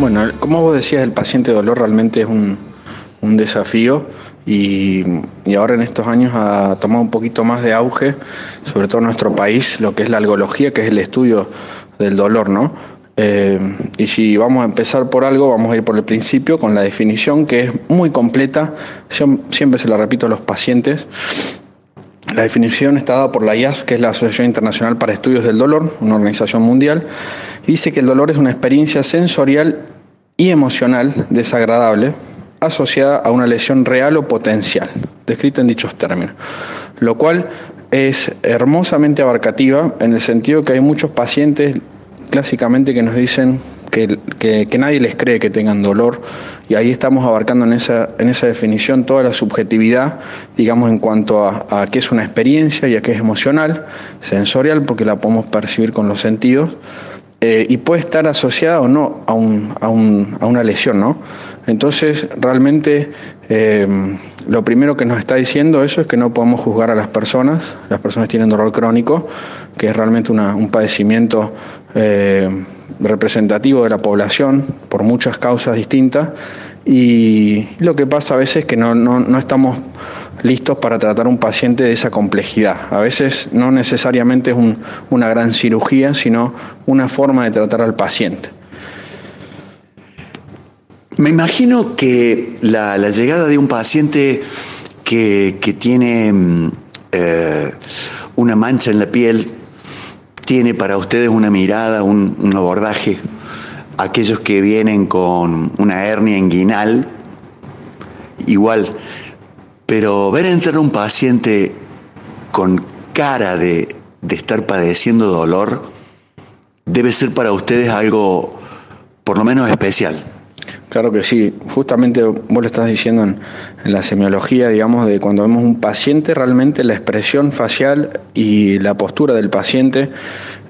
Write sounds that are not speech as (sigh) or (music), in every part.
Bueno, como vos decías, el paciente dolor realmente es un, desafío y, ahora en estos años ha tomado un poquito más de auge, sobre todo en nuestro país, lo que es la algología, que es el estudio del dolor, ¿no? Eh, y si vamos a empezar por algo, vamos a ir por el principio, con la definición, que es muy completa, siempre se la repito a los pacientes. La definición está dada por la IAS, que es la Asociación Internacional para Estudios del Dolor, una organización mundial, dice que el dolor es una experiencia sensorial y emocional desagradable asociada a una lesión real o potencial, descrita en dichos términos, lo cual es hermosamente abarcativa en el sentido que hay muchos pacientes clásicamente que nos dicen que, nadie les cree que tengan dolor y ahí estamos abarcando en esa, en esa definición toda la subjetividad, digamos, en cuanto a, a qué es una experiencia y a qué es emocional, sensorial, porque la podemos percibir con los sentidos, eh, y puede estar asociada o no a, un, a, un, a una lesión, ¿no? Entonces, realmente, eh, lo primero que nos está diciendo eso es que no podemos juzgar a las personas. Las personas tienen dolor crónico, que es realmente un padecimiento eh, representativo de la población por muchas causas distintas. Y lo que pasa a veces es que no, no, no estamos listos para tratar un paciente de esa complejidad. A veces no necesariamente es una gran cirugía, sino una forma de tratar al paciente. Me imagino que la, llegada de un paciente que, tiene mm, eh, una mancha en la piel tiene para ustedes una mirada, un, un abordaje. Aquellos que vienen con una hernia inguinal, igual pero ver entrar un paciente con cara de, estar padeciendo dolor debe ser para ustedes algo por lo menos especial. Claro que sí, justamente vos lo estás diciendo en, la semiología, digamos, de cuando vemos un paciente, realmente la expresión facial y la postura del paciente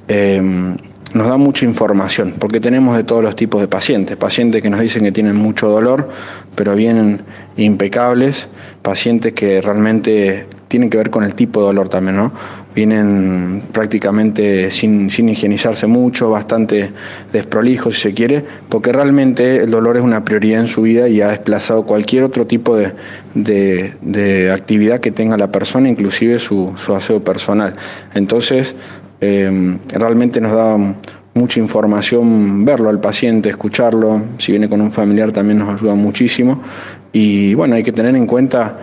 eh, nos da mucha información, porque tenemos de todos los tipos de pacientes, pacientes que nos dicen que tienen mucho dolor, pero vienen impecables, pacientes que realmente tienen que ver con el tipo de dolor también, ¿no? Vienen prácticamente sin, sin higienizarse mucho, bastante desprolijos si se quiere, porque realmente el dolor es una prioridad en su vida y ha desplazado cualquier otro tipo de, de, actividad que tenga la persona, inclusive su, su aseo personal. Entonces, eh, realmente nos da mucha información verlo al paciente, escucharlo, si viene con un familiar también nos ayuda muchísimo y bueno, hay que tener en cuenta,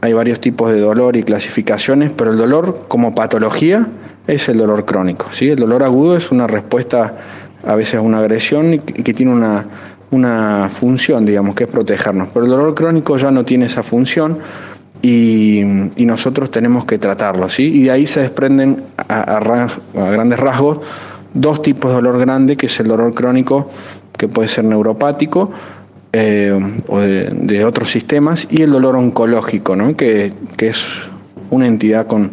hay varios tipos de dolor y clasificaciones, pero el dolor como patología es el dolor crónico, ¿sí? el dolor agudo es una respuesta a veces a una agresión y que tiene una, una función, digamos, que es protegernos, pero el dolor crónico ya no tiene esa función y, nosotros tenemos que tratarlo, ¿sí? Y de ahí se desprenden a, grandes rasgos dos tipos de dolor grande, que es el dolor crónico, que puede ser neuropático eh, o de, otros sistemas, y el dolor oncológico, ¿no? que, es una entidad con,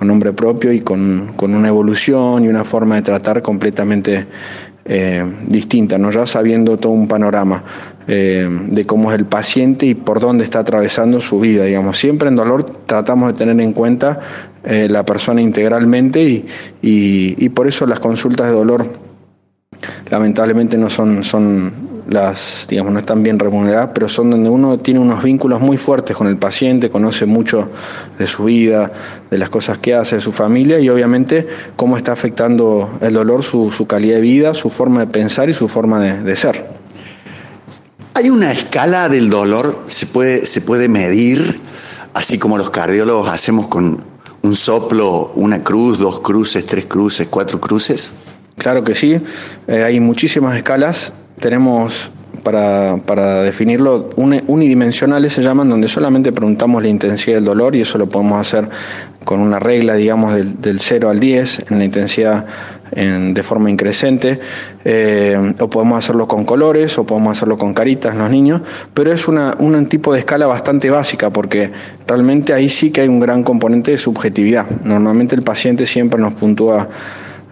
nombre propio y con, con, una evolución y una forma de tratar completamente eh, distinta, ¿no? ya sabiendo todo un panorama eh, de cómo es el paciente y por dónde está atravesando su vida. Digamos. Siempre en dolor tratamos de tener en cuenta eh, la persona integralmente y, y, por eso las consultas de dolor lamentablemente no son, son las, digamos, no están bien remuneradas, pero son donde uno tiene unos vínculos muy fuertes con el paciente, conoce mucho de su vida, de las cosas que hace, de su familia y obviamente cómo está afectando el dolor su, su calidad de vida, su forma de pensar y su forma de, ser. ¿Hay una escala del dolor? ¿Se puede, ¿Se puede medir, así como los cardiólogos hacemos con un soplo, una cruz, dos cruces, tres cruces, cuatro cruces? Claro que sí, eh, hay muchísimas escalas tenemos para, para, definirlo unidimensionales se llaman, donde solamente preguntamos la intensidad del dolor y eso lo podemos hacer con una regla, digamos, del, del 0 al 10 en la intensidad de forma increscente, eh, o podemos hacerlo con colores, o podemos hacerlo con caritas los niños, pero es una, un tipo de escala bastante básica porque realmente ahí sí que hay un gran componente de subjetividad. Normalmente el paciente siempre nos puntúa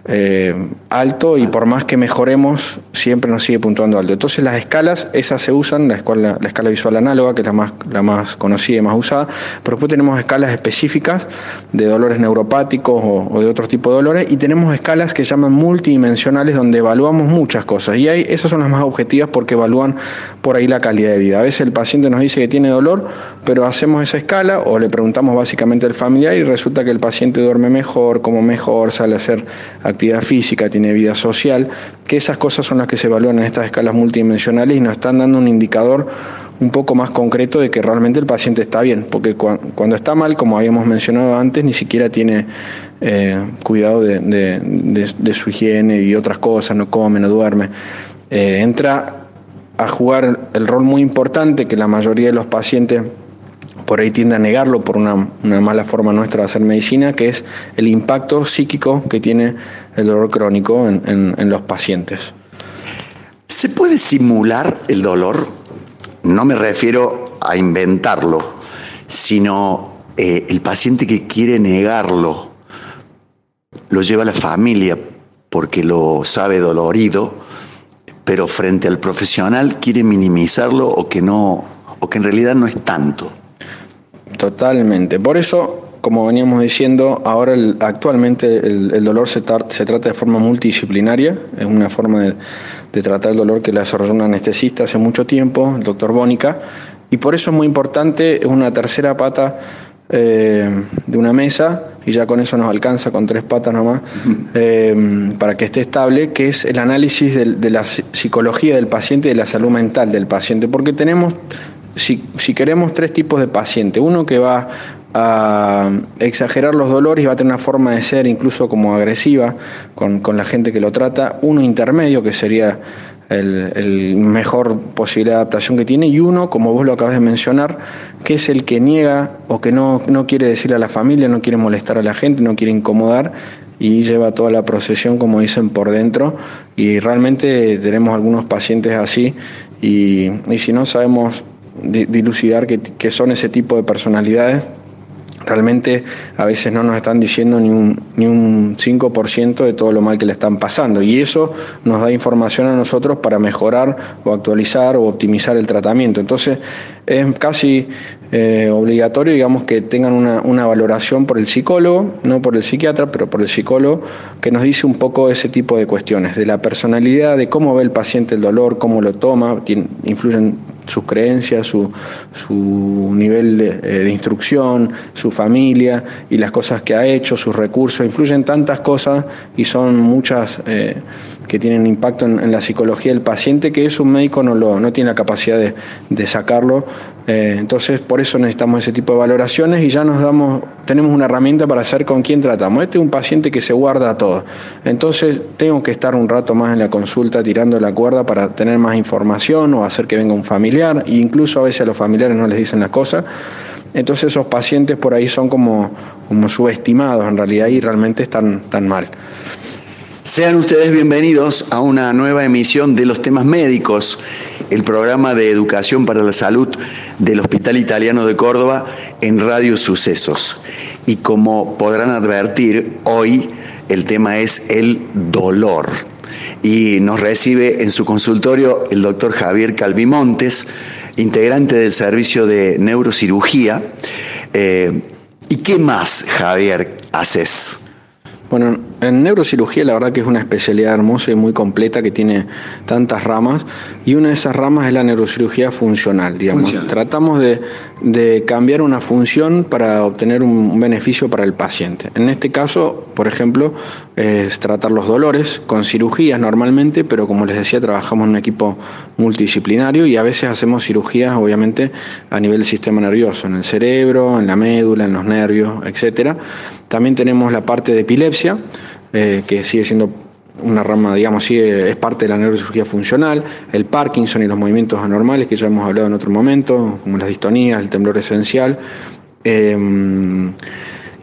eh, alto y por más que mejoremos, siempre nos sigue puntuando alto. Entonces las escalas, esas se usan, la escala, la escala visual análoga, que es la más, la más conocida y más usada, pero después tenemos escalas específicas de dolores neuropáticos o, de otro tipo de dolores, y tenemos escalas que llaman multidimensionales donde evaluamos muchas cosas. Y ahí, esas son las más objetivas porque evalúan por ahí la calidad de vida. A veces el paciente nos dice que tiene dolor, pero hacemos esa escala o le preguntamos básicamente al familiar y resulta que el paciente duerme mejor, como mejor, sale a hacer actividad física, tiene vida social, que esas cosas son las que se evalúan en estas escalas multidimensionales y nos están dando un indicador un poco más concreto de que realmente el paciente está bien, porque cuando está mal, como habíamos mencionado antes, ni siquiera tiene eh, cuidado de, su higiene y otras cosas, no come, no duerme. Eh, entra a jugar el rol muy importante que la mayoría de los pacientes por ahí tiende a negarlo por una, mala forma nuestra de hacer medicina, que es el impacto psíquico que tiene el dolor crónico en, los pacientes. ¿Se puede simular el dolor? No me refiero a inventarlo, sino eh, el paciente que quiere negarlo, lo lleva a la familia porque lo sabe dolorido, pero frente al profesional quiere minimizarlo o que no, o que en realidad no es tanto. Totalmente. Por eso, como veníamos diciendo, ahora actualmente el, dolor se, se, trata de forma multidisciplinaria, es una forma de, tratar el dolor que le desarrolló un anestesista hace mucho tiempo, el doctor Bónica, y por eso es muy importante, es una tercera pata eh, de una mesa, y ya con eso nos alcanza con tres patas nomás, eh, para que esté estable, que es el análisis de, de la psicología del paciente y de la salud mental del paciente, porque tenemos si, queremos tres tipos de paciente, uno que va a exagerar los dolores y va a tener una forma de ser incluso como agresiva con, la gente que lo trata, uno intermedio que sería el, mejor posible adaptación que tiene. Y uno, como vos lo acabas de mencionar, que es el que niega o que no, no quiere decir a la familia, no quiere molestar a la gente, no quiere incomodar y lleva toda la procesión, como dicen, por dentro. Y realmente tenemos algunos pacientes así y, y si no sabemos dilucidar qué, son ese tipo de personalidades, realmente a veces no nos están diciendo ni un, ni un 5% de todo lo mal que le están pasando. Y eso nos da información a nosotros para mejorar o actualizar o optimizar el tratamiento. Entonces es casi eh, obligatorio, digamos, que tengan una, valoración por el psicólogo, no por el psiquiatra, pero por el psicólogo, que nos dice un poco ese tipo de cuestiones, de la personalidad, de cómo ve el paciente el dolor, cómo lo toma, influyen sus creencias, su, su nivel de, eh, instrucción, su familia y las cosas que ha hecho, sus recursos, influyen tantas cosas y son muchas eh, que tienen impacto en, la psicología del paciente que es un médico no, lo, no tiene la capacidad de, de sacarlo eh, entonces, por eso necesitamos ese tipo de valoraciones y ya nos damos, tenemos una herramienta para saber con quién tratamos. Este es un paciente que se guarda todo. Entonces, tengo que estar un rato más en la consulta tirando la cuerda para tener más información o hacer que venga un familiar. E incluso a veces a los familiares no les dicen las cosas. Entonces, esos pacientes por ahí son como, como subestimados en realidad y realmente están tan mal. Sean ustedes bienvenidos a una nueva emisión de los temas médicos, el programa de educación para la salud del Hospital Italiano de Córdoba en Radio Sucesos. Y como podrán advertir, hoy el tema es el dolor. Y nos recibe en su consultorio el doctor Javier Calvimontes, integrante del servicio de neurocirugía. Eh, ¿Y qué más, Javier, haces? Bueno, en neurocirugía la verdad que es una especialidad hermosa y muy completa que tiene tantas ramas y una de esas ramas es la neurocirugía funcional, digamos. Tratamos de, cambiar una función para obtener un beneficio para el paciente. En este caso, por ejemplo, es tratar los dolores con cirugías normalmente, pero como les decía, trabajamos en un equipo multidisciplinario y a veces hacemos cirugías obviamente a nivel del sistema nervioso, en el cerebro, en la médula, en los nervios, etcétera. También tenemos la parte de epilepsia, eh, que sigue siendo una rama, digamos, sigue, es parte de la neurocirugía funcional, el Parkinson y los movimientos anormales, que ya hemos hablado en otro momento, como las distonías, el temblor esencial. Em,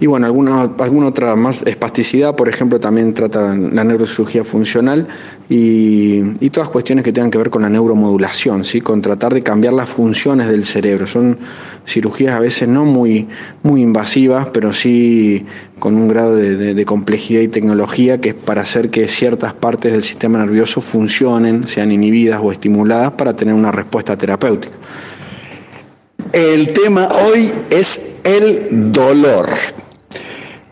Y bueno, alguna, alguna otra más, espasticidad, por ejemplo, también trata la neurocirugía funcional y, y, todas cuestiones que tengan que ver con la neuromodulación, ¿sí? con tratar de cambiar las funciones del cerebro. Son cirugías a veces no muy, muy invasivas, pero sí con un grado de, de complejidad y tecnología que es para hacer que ciertas partes del sistema nervioso funcionen, sean inhibidas o estimuladas para tener una respuesta terapéutica. El tema hoy es el dolor.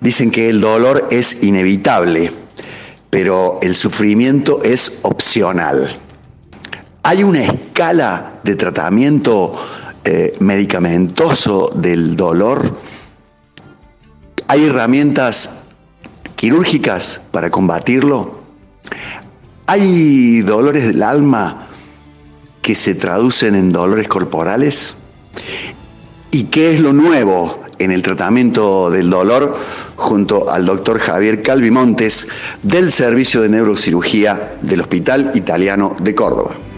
Dicen que el dolor es inevitable, pero el sufrimiento es opcional. ¿Hay una escala de tratamiento eh, medicamentoso del dolor? ¿Hay herramientas quirúrgicas para combatirlo? ¿Hay dolores del alma que se traducen en dolores corporales? ¿Y qué es lo nuevo en el tratamiento del dolor? Junto al doctor Javier Calvimontes del Servicio de Neurocirugía del Hospital Italiano de Córdoba.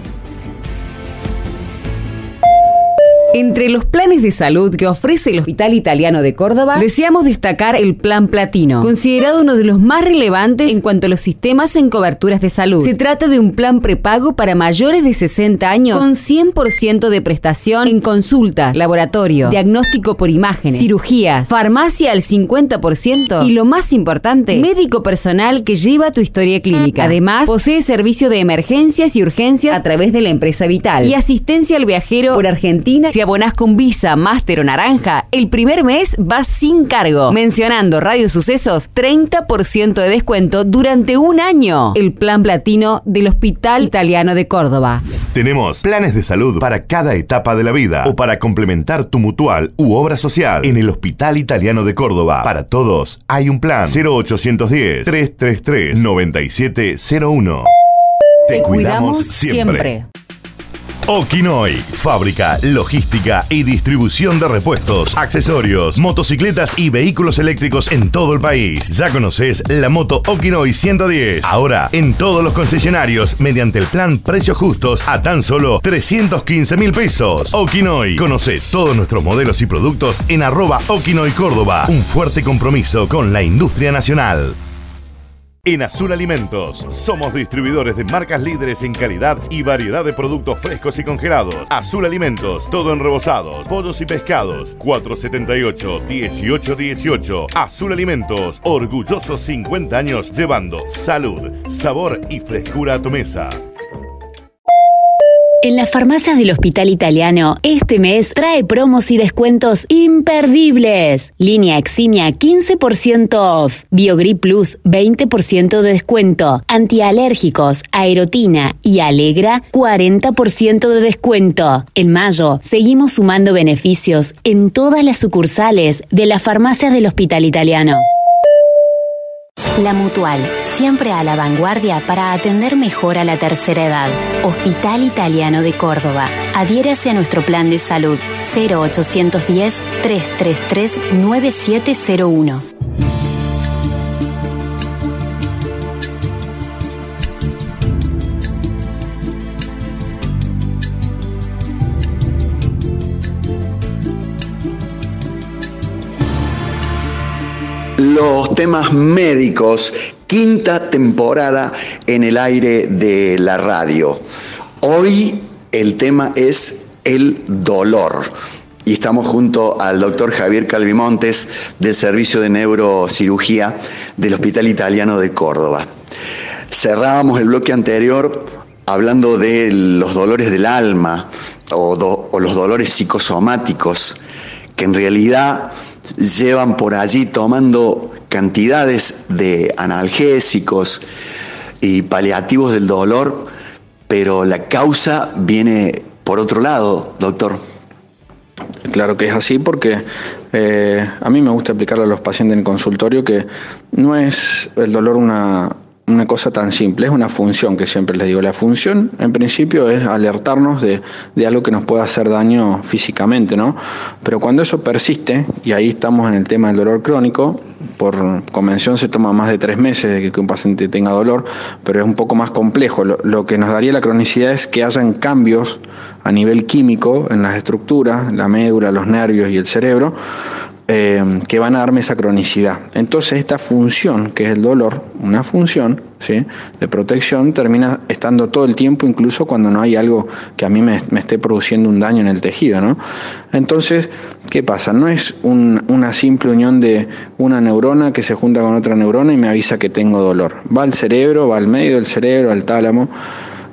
Entre los planes de salud que ofrece el Hospital Italiano de Córdoba, deseamos destacar el Plan Platino, considerado uno de los más relevantes en cuanto a los sistemas en coberturas de salud. Se trata de un plan prepago para mayores de 60 años con 100% de prestación en consultas, laboratorio, diagnóstico por imágenes, cirugías, farmacia al 50% y lo más importante, médico personal que lleva tu historia clínica. Además, posee servicio de emergencias y urgencias a través de la empresa Vital y asistencia al viajero por Argentina abonás con Visa, Máster o Naranja, el primer mes va sin cargo. Mencionando Radio Sucesos, 30% de descuento durante un año. El plan platino del Hospital Italiano de Córdoba. Tenemos planes de salud para cada etapa de la vida o para complementar tu mutual u obra social en el Hospital Italiano de Córdoba. Para todos hay un plan 0810 333 9701. Te, cuidamos, siempre. Okinoy, fábrica, logística y distribución de repuestos, accesorios, motocicletas y vehículos eléctricos en todo el país. Ya conoces la moto Okinoy 110. Ahora en todos los concesionarios mediante el plan Precios Justos a tan solo 315 mil pesos. Okinoy, conoce todos nuestros modelos y productos en arroba Okinoy Córdoba. Un fuerte compromiso con la industria nacional. En Azul Alimentos somos distribuidores de marcas líderes en calidad y variedad de productos frescos y congelados. Azul Alimentos, todo en rebozados, pollos y pescados. 478-1818. Azul Alimentos, orgullosos 50 años llevando salud, sabor y frescura a tu mesa. En las farmacias del Hospital Italiano, este mes trae promos y descuentos imperdibles. Línea Eximia 15% off, Biogrip Plus 20% de descuento, antialérgicos, Aerotina y Alegra 40% de descuento. En mayo, seguimos sumando beneficios en todas las sucursales de las farmacias del Hospital Italiano. La Mutual, siempre a la vanguardia para atender mejor a la tercera edad. Hospital Italiano de Córdoba. Adhiérase a nuestro plan de salud 0810 333 9701. Los temas médicos, quinta temporada en el aire de la radio. Hoy el tema es el dolor. Y estamos junto al doctor Javier Calvimontes del Servicio de Neurocirugía del Hospital Italiano de Córdoba. Cerrábamos el bloque anterior hablando de los dolores del alma o, o los dolores psicosomáticos, que en realidad llevan por allí tomando cantidades de analgésicos y paliativos del dolor, pero la causa viene por otro lado, doctor. Claro que es así porque eh, a mí me gusta explicarle a los pacientes en el consultorio que no es el dolor una, una cosa tan simple, es una función que siempre les digo. La función, en principio, es alertarnos de, algo que nos pueda hacer daño físicamente, ¿no? Pero cuando eso persiste, y ahí estamos en el tema del dolor crónico, por convención se toma más de tres meses de que un paciente tenga dolor, pero es un poco más complejo. Lo, lo que nos daría la cronicidad es que hayan cambios a nivel químico en las estructuras, la médula, los nervios y el cerebro, eh, que van a darme esa cronicidad. Entonces esta función, que es el dolor, una función ¿sí? de protección, termina estando todo el tiempo, incluso cuando no hay algo que a mí me, esté produciendo un daño en el tejido. ¿no? Entonces, ¿qué pasa? No es una simple unión de una neurona que se junta con otra neurona y me avisa que tengo dolor. Va al cerebro, va al medio del cerebro, al tálamo,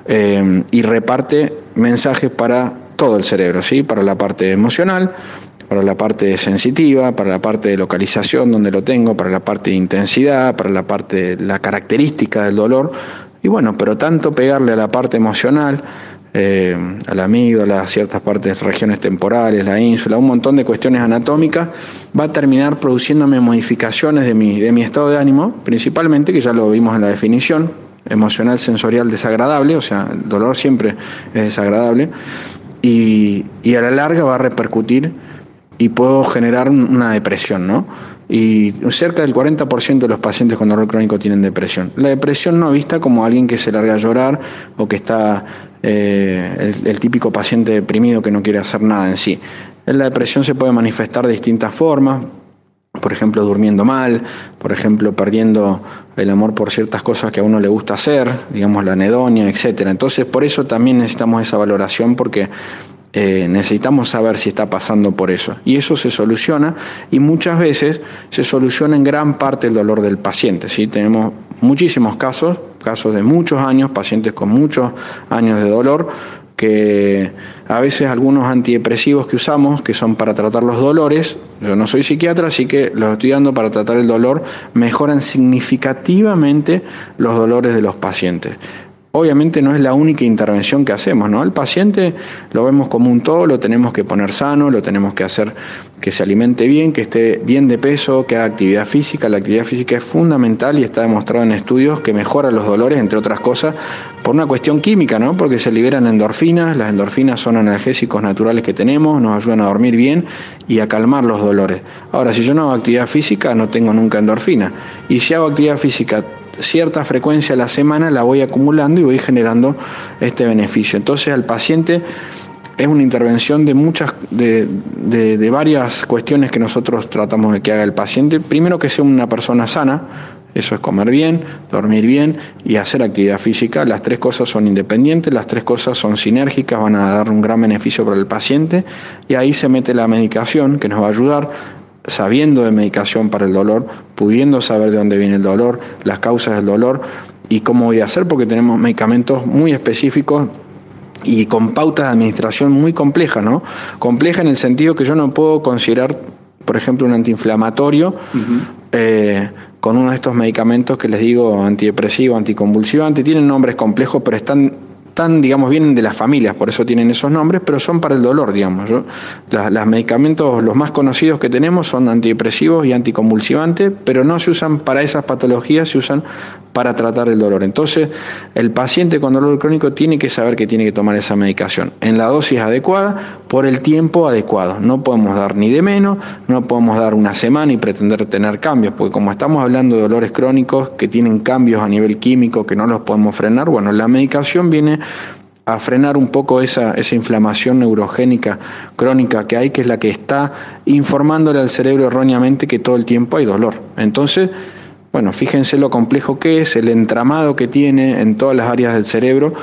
eh, y reparte mensajes para todo el cerebro, ¿sí? para la parte emocional, para la parte sensitiva, para la parte de localización donde lo tengo, para la parte de intensidad, para la parte de la característica del dolor. Y bueno, pero tanto pegarle a la parte emocional, eh, a la amígdala, a ciertas partes, regiones temporales, la ínsula, un montón de cuestiones anatómicas, va a terminar produciéndome modificaciones de mi, de mi estado de ánimo, principalmente, que ya lo vimos en la definición, emocional sensorial desagradable, o sea, el dolor siempre es desagradable, y, y a la larga va a repercutir y puedo generar una depresión, ¿no? Y cerca del 40% de los pacientes con dolor crónico tienen depresión. La depresión no vista como alguien que se larga a llorar o que está eh, el, típico paciente deprimido que no quiere hacer nada en sí. La depresión se puede manifestar de distintas formas, por ejemplo, durmiendo mal, por ejemplo, perdiendo el amor por ciertas cosas que a uno le gusta hacer, digamos la anedonia, etcétera. Entonces, por eso también necesitamos esa valoración porque eh, necesitamos saber si está pasando por eso. Y eso se soluciona y muchas veces se soluciona en gran parte el dolor del paciente. ¿sí? Tenemos muchísimos casos, casos de muchos años, pacientes con muchos años de dolor, que a veces algunos antidepresivos que usamos, que son para tratar los dolores, yo no soy psiquiatra, así que los estoy dando para tratar el dolor, mejoran significativamente los dolores de los pacientes obviamente no es la única intervención que hacemos, ¿no? El paciente lo vemos como un todo, lo tenemos que poner sano, lo tenemos que hacer que se alimente bien, que esté bien de peso, que haga actividad física. La actividad física es fundamental y está demostrado en estudios que mejora los dolores, entre otras cosas, por una cuestión química, ¿no? Porque se liberan endorfinas, las endorfinas son analgésicos naturales que tenemos, nos ayudan a dormir bien y a calmar los dolores. Ahora, si yo no hago actividad física, no tengo nunca endorfina. Y si hago actividad física cierta frecuencia a la semana la voy acumulando y voy generando este beneficio. Entonces al paciente es una intervención de muchas, de, de, varias cuestiones que nosotros tratamos de que haga el paciente. Primero que sea una persona sana, eso es comer bien, dormir bien y hacer actividad física. Las tres cosas son independientes, las tres cosas son sinérgicas, van a dar un gran beneficio para el paciente y ahí se mete la medicación que nos va a ayudar sabiendo de medicación para el dolor, pudiendo saber de dónde viene el dolor, las causas del dolor y cómo voy a hacer, porque tenemos medicamentos muy específicos y con pautas de administración muy complejas, ¿no? Compleja en el sentido que yo no puedo considerar, por ejemplo, un antiinflamatorio eh, con uno de estos medicamentos que les digo antidepresivo, anticonvulsivante, tienen nombres complejos, pero están digamos, vienen de las familias, por eso tienen esos nombres, pero son para el dolor, digamos. Los medicamentos, los más conocidos que tenemos son antidepresivos y anticonvulsivantes, pero no se usan para esas patologías, se usan para tratar el dolor. Entonces, el paciente con dolor crónico tiene que saber que tiene que tomar esa medicación en la dosis adecuada, por el tiempo adecuado. No podemos dar ni de menos, no podemos dar una semana y pretender tener cambios, porque como estamos hablando de dolores crónicos que tienen cambios a nivel químico que no los podemos frenar, bueno, la medicación viene a frenar un poco esa, esa inflamación neurogénica crónica que hay, que es la que está informándole al cerebro erróneamente que todo el tiempo hay dolor. Entonces, bueno, fíjense lo complejo que es, el entramado que tiene en todas las áreas del cerebro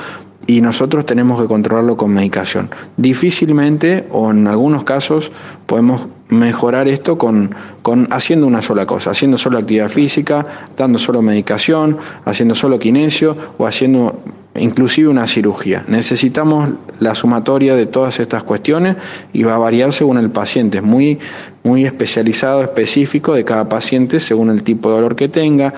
y nosotros tenemos que controlarlo con medicación. Difícilmente o en algunos casos podemos mejorar esto con, con, haciendo una sola cosa, haciendo solo actividad física, dando solo medicación, haciendo solo kinesio o haciendo inclusive una cirugía. Necesitamos la sumatoria de todas estas cuestiones y va a variar según el paciente. Es muy, muy especializado, específico de cada paciente según el tipo de dolor que tenga,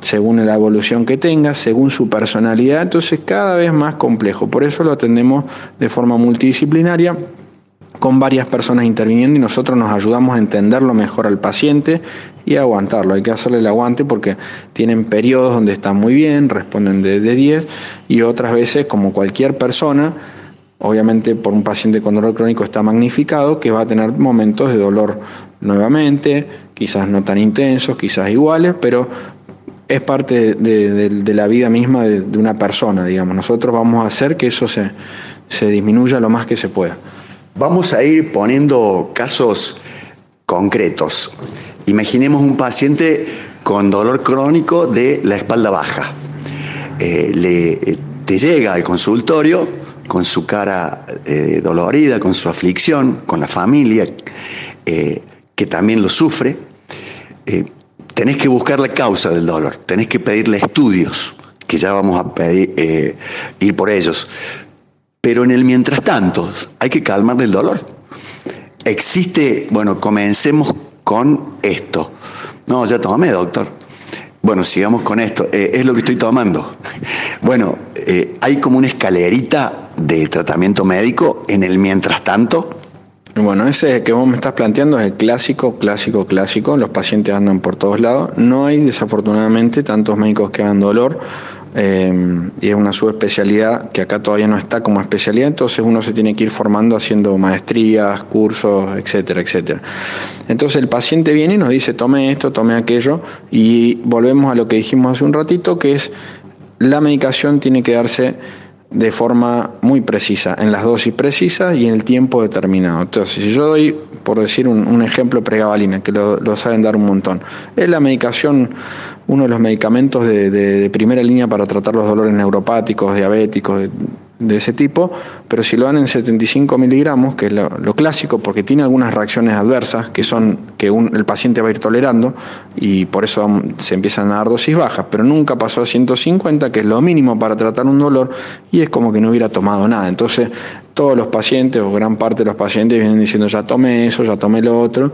según la evolución que tenga, según su personalidad. Entonces cada vez más complejo. Por eso lo atendemos de forma multidisciplinaria con varias personas interviniendo y nosotros nos ayudamos a entenderlo mejor al paciente y aguantarlo. Hay que hacerle el aguante porque tienen periodos donde están muy bien, responden de, 10 y otras veces, como cualquier persona, obviamente por un paciente con dolor crónico está magnificado, que va a tener momentos de dolor nuevamente, quizás no tan intensos, quizás iguales, pero es parte de, la vida misma de, una persona, digamos. Nosotros vamos a hacer que eso se, se disminuya lo más que se pueda. Vamos a ir poniendo casos concretos. Imaginemos un paciente con dolor crónico de la espalda baja. Eh, le, eh, te llega al consultorio con su cara eh, dolorida, con su aflicción, con la familia que también lo sufre. tenés que buscar la causa del dolor, tenés que pedirle estudios, que ya vamos a pedir, ir por ellos. Pero en el mientras tanto, hay que calmarle el dolor. Existe, bueno, comencemos con esto. No, ya tomé, doctor. Bueno, sigamos con esto. Eh, es lo que estoy tomando. (laughs) Bueno, eh, hay como una escalerita de tratamiento médico en el mientras tanto. Bueno, ese que vos me estás planteando es el clásico, clásico, clásico. Los pacientes andan por todos lados. No hay, desafortunadamente, tantos médicos que hagan dolor eh, y es una subespecialidad que acá todavía no está como especialidad, entonces uno se tiene que ir formando haciendo maestrías, cursos, etcétera, etcétera. Entonces el paciente viene y nos dice, tome esto, tome aquello, y volvemos a lo que dijimos hace un ratito, que es la medicación tiene que darse de forma muy precisa, en las dosis precisas y en el tiempo determinado. Entonces, si yo doy, por decir un, ejemplo, pregabalina, que lo, lo, saben dar un montón, es la medicación uno de los medicamentos de, primera línea para tratar los dolores neuropáticos, diabéticos, de, ese tipo, pero si lo dan en 75 miligramos, que es lo, clásico, porque tiene algunas reacciones adversas, que son que el paciente va a ir tolerando, y por eso se empiezan a dar dosis bajas, pero nunca pasó a 150, que es lo mínimo para tratar un dolor, y es como que no hubiera tomado nada. Entonces, todos los pacientes o gran parte de los pacientes vienen diciendo ya tomé eso, ya tomé lo otro.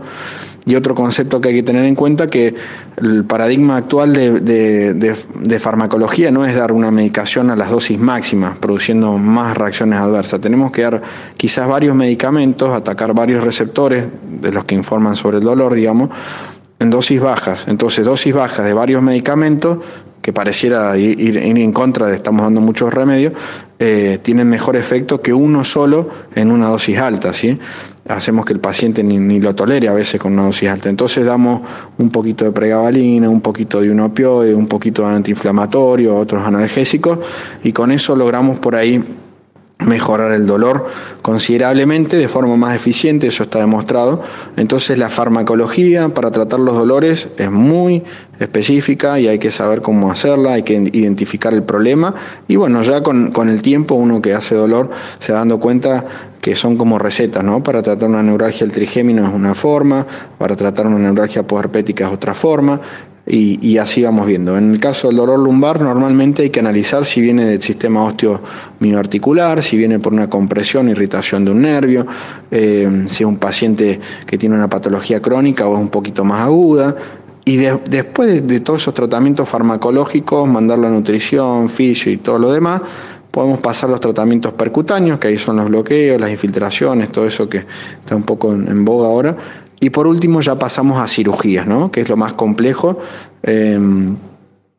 Y otro concepto que hay que tener en cuenta que el paradigma actual de, farmacología no es dar una medicación a las dosis máximas, produciendo más reacciones adversas. Tenemos que dar quizás varios medicamentos, atacar varios receptores de los que informan sobre el dolor, digamos, en dosis bajas. Entonces, dosis bajas de varios medicamentos que pareciera ir, en contra de estamos dando muchos remedios, eh, tienen mejor efecto que uno solo en una dosis alta, ¿sí? Hacemos que el paciente ni, lo tolere a veces con una dosis alta. Entonces damos un poquito de pregabalina, un poquito de un opioide, un poquito de antiinflamatorio, otros analgésicos, y con eso logramos por ahí mejorar el dolor considerablemente de forma más eficiente, eso está demostrado. Entonces la farmacología para tratar los dolores es muy específica y hay que saber cómo hacerla, hay que identificar el problema y bueno, ya con, el tiempo uno que hace dolor se va dando cuenta que son como recetas, ¿no? Para tratar una neuralgia el trigémino es una forma, para tratar una neuralgia posherpética es otra forma, y, así vamos viendo. En el caso del dolor lumbar, normalmente hay que analizar si viene del sistema ósteo mioarticular, si viene por una compresión, irritación de un nervio, eh, si es un paciente que tiene una patología crónica o es un poquito más aguda. Y después de, todos esos tratamientos farmacológicos, mandar la nutrición, fisio y todo lo demás, podemos pasar los tratamientos percutáneos, que ahí son los bloqueos, las infiltraciones, todo eso que está un poco en boga ahora y por último ya pasamos a cirugías, ¿no? que es lo más complejo, em,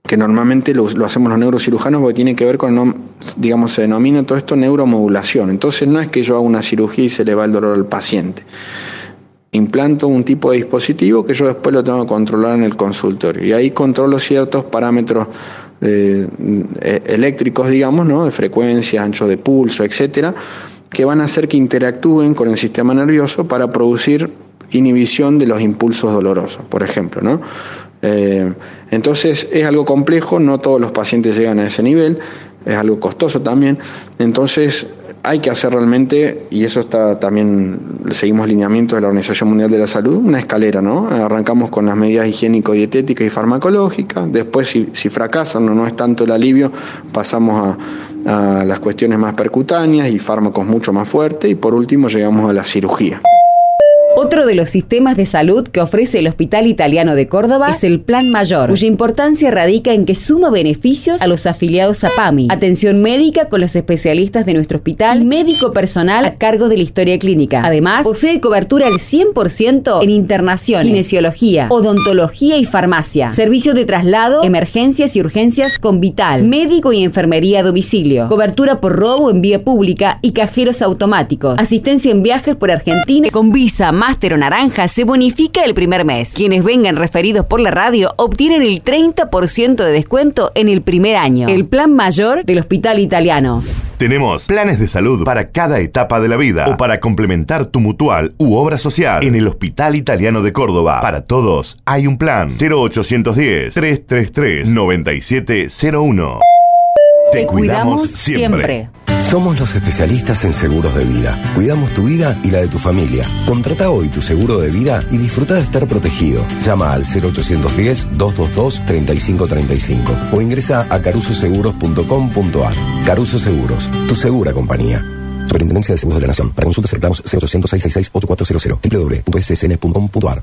que normalmente lo, hacemos los neurocirujanos porque tiene que ver con, digamos, se denomina todo esto neuromodulación. Entonces no es que yo haga una cirugía y se le va el dolor al paciente. Implanto un tipo de dispositivo que yo después lo tengo que controlar en el consultorio. Y ahí controlo ciertos parámetros eh, eléctricos, digamos, ¿no? de frecuencia, ancho de pulso, etcétera, que van a hacer que interactúen con el sistema nervioso para producir inhibición de los impulsos dolorosos, por ejemplo. ¿no? Eh, entonces es algo complejo, no todos los pacientes llegan a ese nivel, es algo costoso también, entonces hay que hacer realmente, y eso está también, seguimos lineamientos de la Organización Mundial de la Salud, una escalera, ¿no? Arrancamos con las medidas higiénico-dietéticas y farmacológicas, después si, fracasan o no es tanto el alivio, pasamos a, a las cuestiones más percutáneas y fármacos mucho más fuertes, y por último llegamos a la cirugía. Otro de los sistemas de salud que ofrece el Hospital Italiano de Córdoba es el Plan Mayor, cuya importancia radica en que suma beneficios a los afiliados a PAMI, atención médica con los especialistas de nuestro hospital y médico personal a cargo de la historia clínica. Además, posee cobertura al 100% en internación, kinesiología, odontología y farmacia, servicio de traslado, emergencias y urgencias con Vital, médico y enfermería a domicilio, cobertura por robo en vía pública y cajeros automáticos, asistencia en viajes por Argentina con visa, máster o naranja se bonifica el primer mes. Quienes vengan referidos por la radio obtienen el 30% de descuento en el primer año. El plan mayor del Hospital Italiano. Tenemos planes de salud para cada etapa de la vida o para complementar tu mutual u obra social en el Hospital Italiano de Córdoba. Para todos hay un plan 0810 333 9701. Te, cuidamos, siempre. Somos los especialistas en seguros de vida. Cuidamos tu vida y la de tu familia. Contrata hoy tu seguro de vida y disfruta de estar protegido. Llama al 0810-222-3535 o ingresa a carusoseguros.com.ar. Caruso Seguros, tu segura compañía. Superintendencia de Seguros de la Nación. Para consultas reclamos 0800 666 8400 www.ssn.com.ar.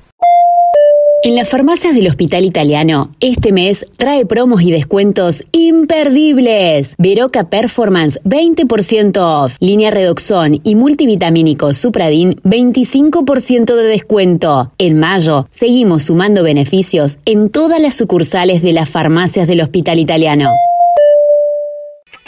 En las farmacias del Hospital Italiano, este mes trae promos y descuentos imperdibles. Veroca Performance 20% off. Línea Redoxón y multivitamínico Supradin 25% de descuento. En mayo, seguimos sumando beneficios en todas las sucursales de las farmacias del Hospital Italiano.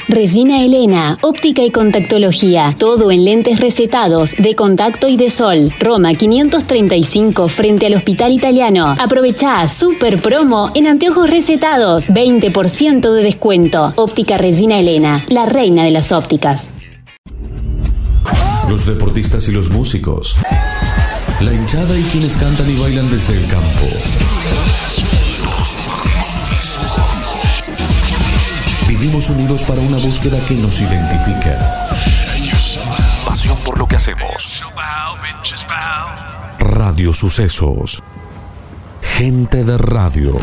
Resina Elena, óptica y contactología, todo en lentes recetados, de contacto y de sol. Roma 535 frente al Hospital Italiano. Aprovecha super promo en anteojos recetados, 20% de descuento. Óptica Resina Elena, la reina de las ópticas. Los deportistas y los músicos. La hinchada y quienes cantan y bailan desde el campo. Vivimos unidos para una búsqueda que nos identifica. Pasión por lo que hacemos. Radio Sucesos. Gente de radio.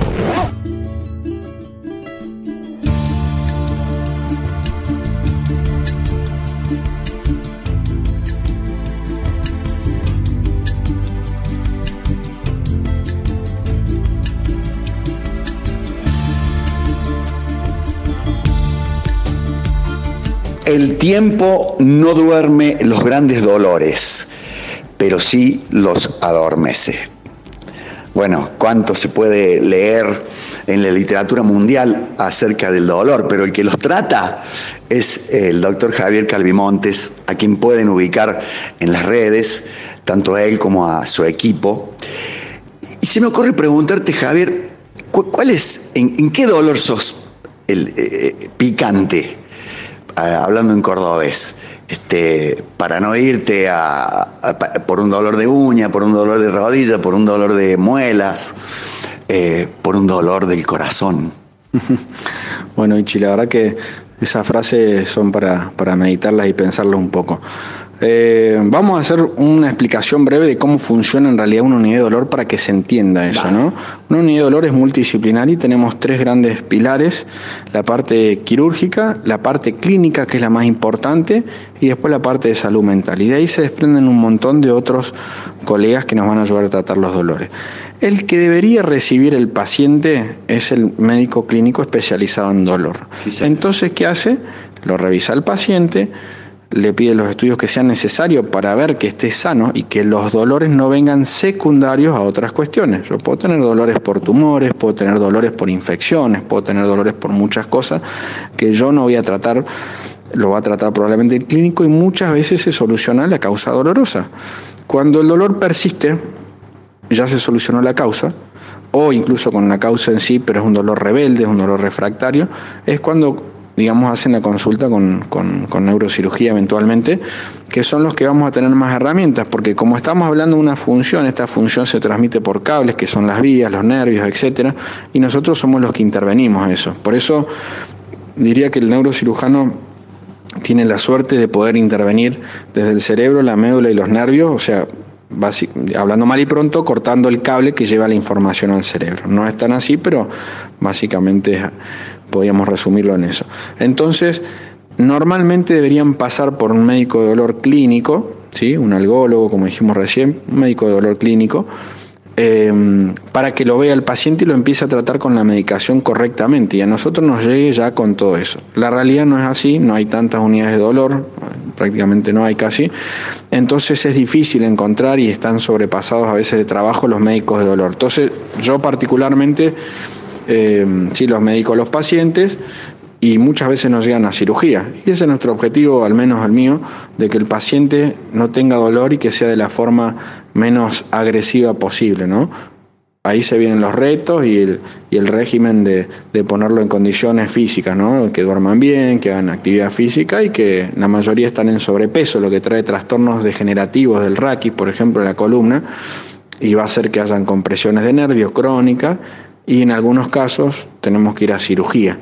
El tiempo no duerme los grandes dolores, pero sí los adormece. Bueno, cuánto se puede leer en la literatura mundial acerca del dolor, pero el que los trata es el doctor Javier Calvimontes, a quien pueden ubicar en las redes, tanto a él como a su equipo. Y se me ocurre preguntarte, Javier, ¿cuál es, en, qué dolor sos el eh, picante? Hablando en cordobés, este, para no irte a, por un dolor de uña, por un dolor de rodilla, por un dolor de muelas, eh, por un dolor del corazón. (laughs) bueno, Ichi, la verdad que esas frases son para, para meditarlas y pensarlas un poco. Eh, vamos a hacer una explicación breve de cómo funciona en realidad una unidad de dolor para que se entienda eso, ¿no? Una unidad de dolor es multidisciplinaria y tenemos tres grandes pilares, la parte quirúrgica, la parte clínica, que es la más importante, y después la parte de salud mental. Y de ahí se desprenden un montón de otros colegas que nos van a ayudar a tratar los dolores. El que debería recibir el paciente es el médico clínico especializado en dolor. Entonces, ¿qué hace? Lo revisa el paciente, le pide los estudios que sean necesarios para ver que esté sano y que los dolores no vengan secundarios a otras cuestiones. Yo puedo tener dolores por tumores, puedo tener dolores por infecciones, puedo tener dolores por muchas cosas que yo no voy a tratar, lo va a tratar probablemente el clínico y muchas veces se soluciona la causa dolorosa. Cuando el dolor persiste, ya se solucionó la causa, o incluso con la causa en sí, pero es un dolor rebelde, es un dolor refractario, es cuando digamos, hacen la consulta con, con, neurocirugía eventualmente, que son los que vamos a tener más herramientas, porque como estamos hablando de una función, esta función se transmite por cables, que son las vías, los nervios, etcétera, y nosotros somos los que intervenimos eso. Por eso diría que el neurocirujano tiene la suerte de poder intervenir desde el cerebro, la médula y los nervios, o sea, hablando mal y pronto, cortando el cable que lleva la información al cerebro. No es tan así, pero básicamente podríamos resumirlo en eso. Entonces, normalmente deberían pasar por un médico de dolor clínico, ¿sí? un algólogo, como dijimos recién, un médico de dolor clínico, em, para que lo vea el paciente y lo empiece a tratar con la medicación correctamente y a nosotros nos llegue ya con todo eso. La realidad no es así, no hay tantas unidades de dolor, prácticamente no hay casi, entonces es difícil encontrar y están sobrepasados a veces de trabajo los médicos de dolor. Entonces yo particularmente eh, sí los médicos los pacientes y muchas veces no llegan a cirugía. Y ese es nuestro objetivo, al menos el mío, de que el paciente no tenga dolor y que sea de la forma menos agresiva posible, ¿no? Ahí se vienen los retos y el, y el régimen de, de, ponerlo en condiciones físicas, ¿no? Que duerman bien, que hagan actividad física y que la mayoría están en sobrepeso, lo que trae trastornos degenerativos del raquis, por ejemplo, en la columna, y va a hacer que hayan compresiones de nervios crónicas y en algunos casos tenemos que ir a cirugía.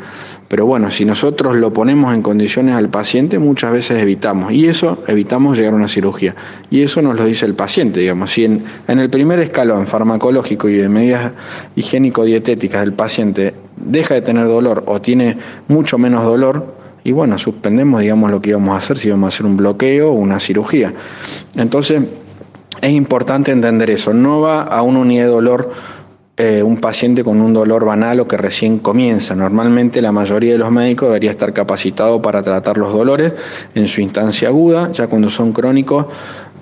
Pero bueno, si nosotros lo ponemos en condiciones al paciente, muchas veces evitamos, y eso evitamos llegar a una cirugía. Y eso nos lo dice el paciente, digamos. Si en, en el primer escalón farmacológico y de medidas higiénico-dietéticas el paciente deja de tener dolor o tiene mucho menos dolor, y bueno, suspendemos, digamos, lo que íbamos a hacer, si íbamos a hacer un bloqueo o una cirugía. Entonces, es importante entender eso. No va a una unidad de dolor eh, un paciente con un dolor banal o que recién comienza. Normalmente la mayoría de los médicos debería estar capacitado para tratar los dolores en su instancia aguda, ya cuando son crónicos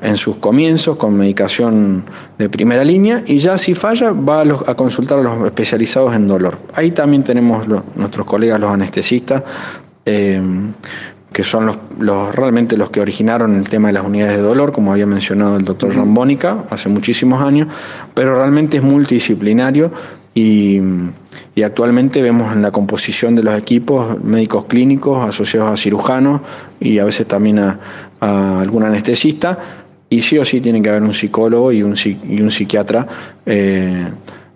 en sus comienzos con medicación de primera línea y ya si falla va a, consultar a los especializados en dolor. Ahí también tenemos nuestros colegas los anestesistas. Eh, que son los, realmente los que originaron el tema de las unidades de dolor, como había mencionado el doctor Rambónica hace muchísimos años, pero realmente es multidisciplinario y, y, actualmente vemos en la composición de los equipos médicos clínicos asociados a cirujanos y a veces también a, a algún anestesista, y sí o sí tiene que haber un psicólogo y un, y un psiquiatra eh,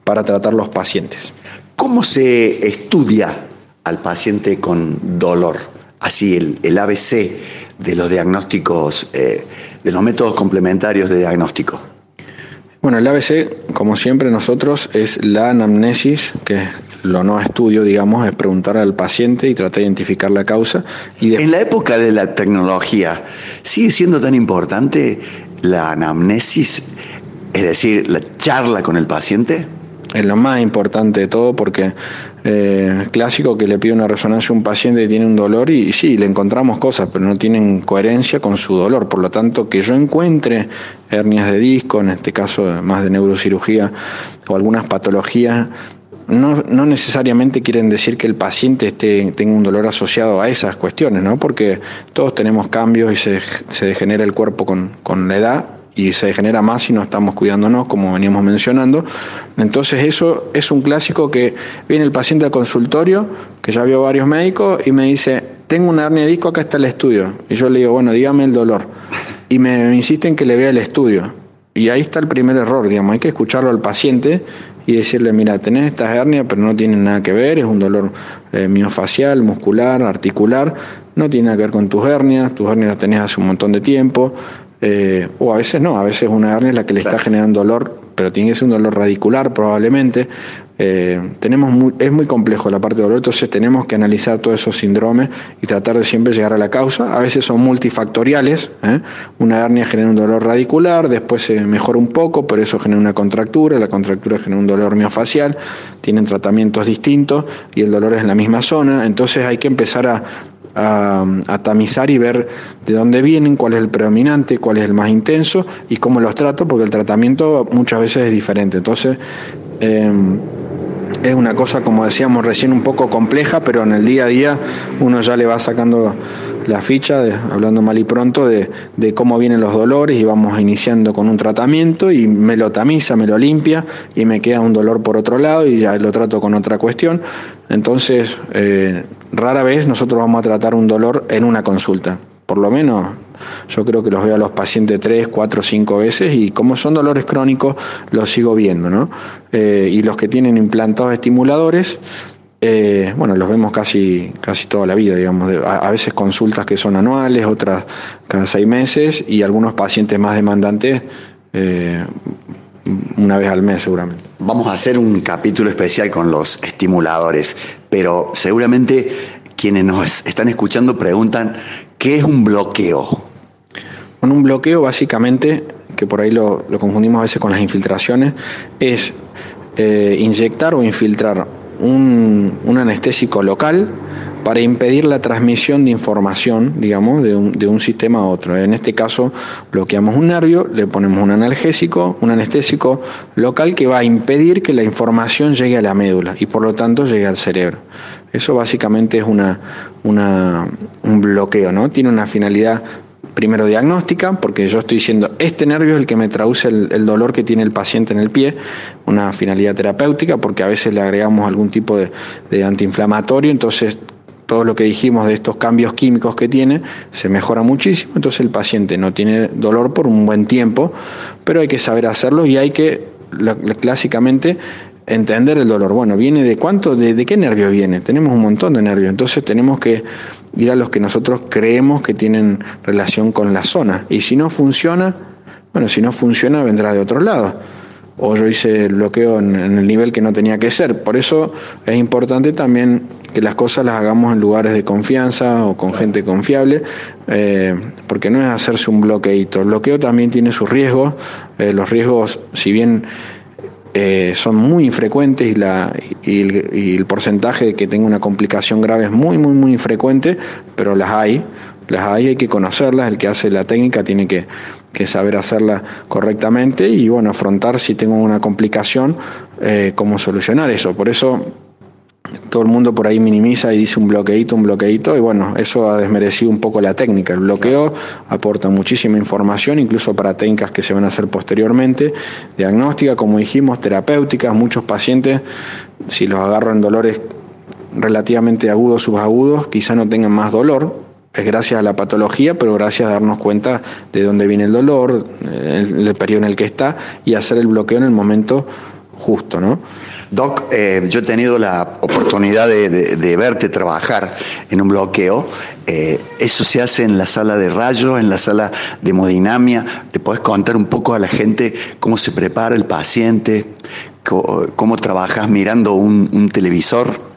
para tratar los pacientes. ¿Cómo se estudia al paciente con dolor? Así el, el ABC de los diagnósticos, eh, de los métodos complementarios de diagnóstico? Bueno, el ABC, como siempre nosotros, es la anamnesis, que lo no estudio, digamos, es preguntar al paciente y tratar de identificar la causa. Y En la época de la tecnología, ¿sigue siendo tan importante la anamnesis, es decir, la charla con el paciente? Es lo más importante de todo porque eh, clásico que le pide una resonancia a un paciente que tiene un dolor y, y, sí, le encontramos cosas, pero no tienen coherencia con su dolor. Por lo tanto, que yo encuentre hernias de disco, en este caso más de neurocirugía o algunas patologías, no, no, necesariamente quieren decir que el paciente esté, tenga un dolor asociado a esas cuestiones, ¿no? porque todos tenemos cambios y se, se degenera el cuerpo con, con la edad y se degenera más si no estamos cuidándonos, como veníamos mencionando. Entonces eso es un clásico que viene el paciente al consultorio, que ya vio varios médicos, y me dice, tengo una hernia de disco, acá está el estudio. Y yo le digo, bueno, dígame el dolor. Y me, me insisten que le vea el estudio. Y ahí está el primer error, digamos, hay que escucharlo al paciente y decirle, mira, tenés estas hernias, pero no tienen nada que ver, es un dolor eh, miofacial, muscular, articular, no tiene nada que ver con tus hernias, tus hernias las tenés hace un montón de tiempo, eh, o a veces no, a veces una hernia es la que le claro. está generando dolor, pero tiene que ser un dolor radicular probablemente. Eh, tenemos muy, es muy complejo la parte de dolor, entonces tenemos que analizar todos esos síndromes y tratar de siempre llegar a la causa. A veces son multifactoriales, ¿eh? una hernia genera un dolor radicular, después se mejora un poco, pero eso genera una contractura, la contractura genera un dolor miofacial, tienen tratamientos distintos y el dolor es en la misma zona, entonces hay que empezar a, a, tamizar y ver de dónde vienen, cuál es el predominante, cuál es el más intenso y cómo los trato, porque el tratamiento muchas veces es diferente. Entonces, eh, es una cosa, como decíamos recién, un poco compleja, pero en el día a día uno ya le va sacando la ficha, hablando mal y pronto, de, de, cómo vienen los dolores y vamos iniciando con un tratamiento y me lo tamiza, me lo limpia y me queda un dolor por otro lado y ya lo trato con otra cuestión. Entonces, eh, rara vez nosotros vamos a tratar un dolor en una consulta. Por lo menos yo creo que los veo a los pacientes tres, cuatro, cinco veces y como son dolores crónicos los sigo viendo, ¿no? Eh, y los que tienen implantados estimuladores, eh, bueno, los vemos casi, casi toda la vida, digamos. A, veces consultas que son anuales, otras cada seis meses y algunos pacientes más demandantes eh, una vez al mes seguramente. Vamos a hacer un capítulo especial con los estimuladores, pero seguramente quienes nos están escuchando preguntan, ¿qué es un bloqueo? Bueno, un bloqueo básicamente, que por ahí lo, confundimos a veces con las infiltraciones, es eh, inyectar o infiltrar un, un, anestésico local para impedir la transmisión de información, digamos, de un, de un sistema a otro. En este caso, bloqueamos un nervio, le ponemos un analgésico, un anestésico local que va a impedir que la información llegue a la médula y por lo tanto llegue al cerebro. Eso básicamente es una, una, un bloqueo, ¿no? Tiene una finalidad primero diagnóstica, porque yo estoy diciendo, este nervio es el que me traduce el, dolor que tiene el paciente en el pie, una finalidad terapéutica, porque a veces le agregamos algún tipo de, de antiinflamatorio, entonces todo lo que dijimos de estos cambios químicos que tiene se mejora muchísimo, entonces el paciente no tiene dolor por un buen tiempo, pero hay que saber hacerlo y hay que, clásicamente, entender el dolor. Bueno, ¿viene de cuánto? ¿De, ¿De, qué nervio viene? Tenemos un montón de nervios, entonces tenemos que ir a los que nosotros creemos que tienen relación con la zona. Y si no funciona, bueno, si no funciona vendrá de otro lado. O yo hice el bloqueo en, el nivel que no tenía que ser. Por eso es importante también que las cosas las hagamos en lugares de confianza o con gente confiable, eh, porque no es hacerse un bloqueito. El bloqueo también tiene sus riesgos. Eh, los riesgos, si bien eh, son muy infrecuentes y, la, y el, porcentaje de que tenga una complicación grave es muy, muy, muy infrecuente, pero las hay, las hay, hay que conocerlas, el que hace la técnica tiene que, que saber hacerla correctamente y bueno, afrontar si tengo una complicación, cómo solucionar eso. Por eso todo el mundo por ahí minimiza y dice un bloqueito, un bloqueito, y bueno, eso ha desmerecido un poco la técnica. El bloqueo aporta muchísima información, incluso para técnicas que se van a hacer posteriormente, diagnóstica, como dijimos, terapéuticas, muchos pacientes, si los agarro en dolores relativamente agudos, subagudos, quizá no tengan más dolor, es gracias a la patología, pero gracias a darnos cuenta de dónde viene el dolor, el, el periodo en el que está, y hacer el bloqueo en el momento justo, ¿no? Doc, eh, yo he tenido la oportunidad de, verte trabajar en un bloqueo. Eh, eso se hace en la sala de rayos, en la sala de hemodinamia. ¿Le puedes contar un poco a la gente cómo se prepara el paciente? ¿Cómo, trabajas mirando un televisor?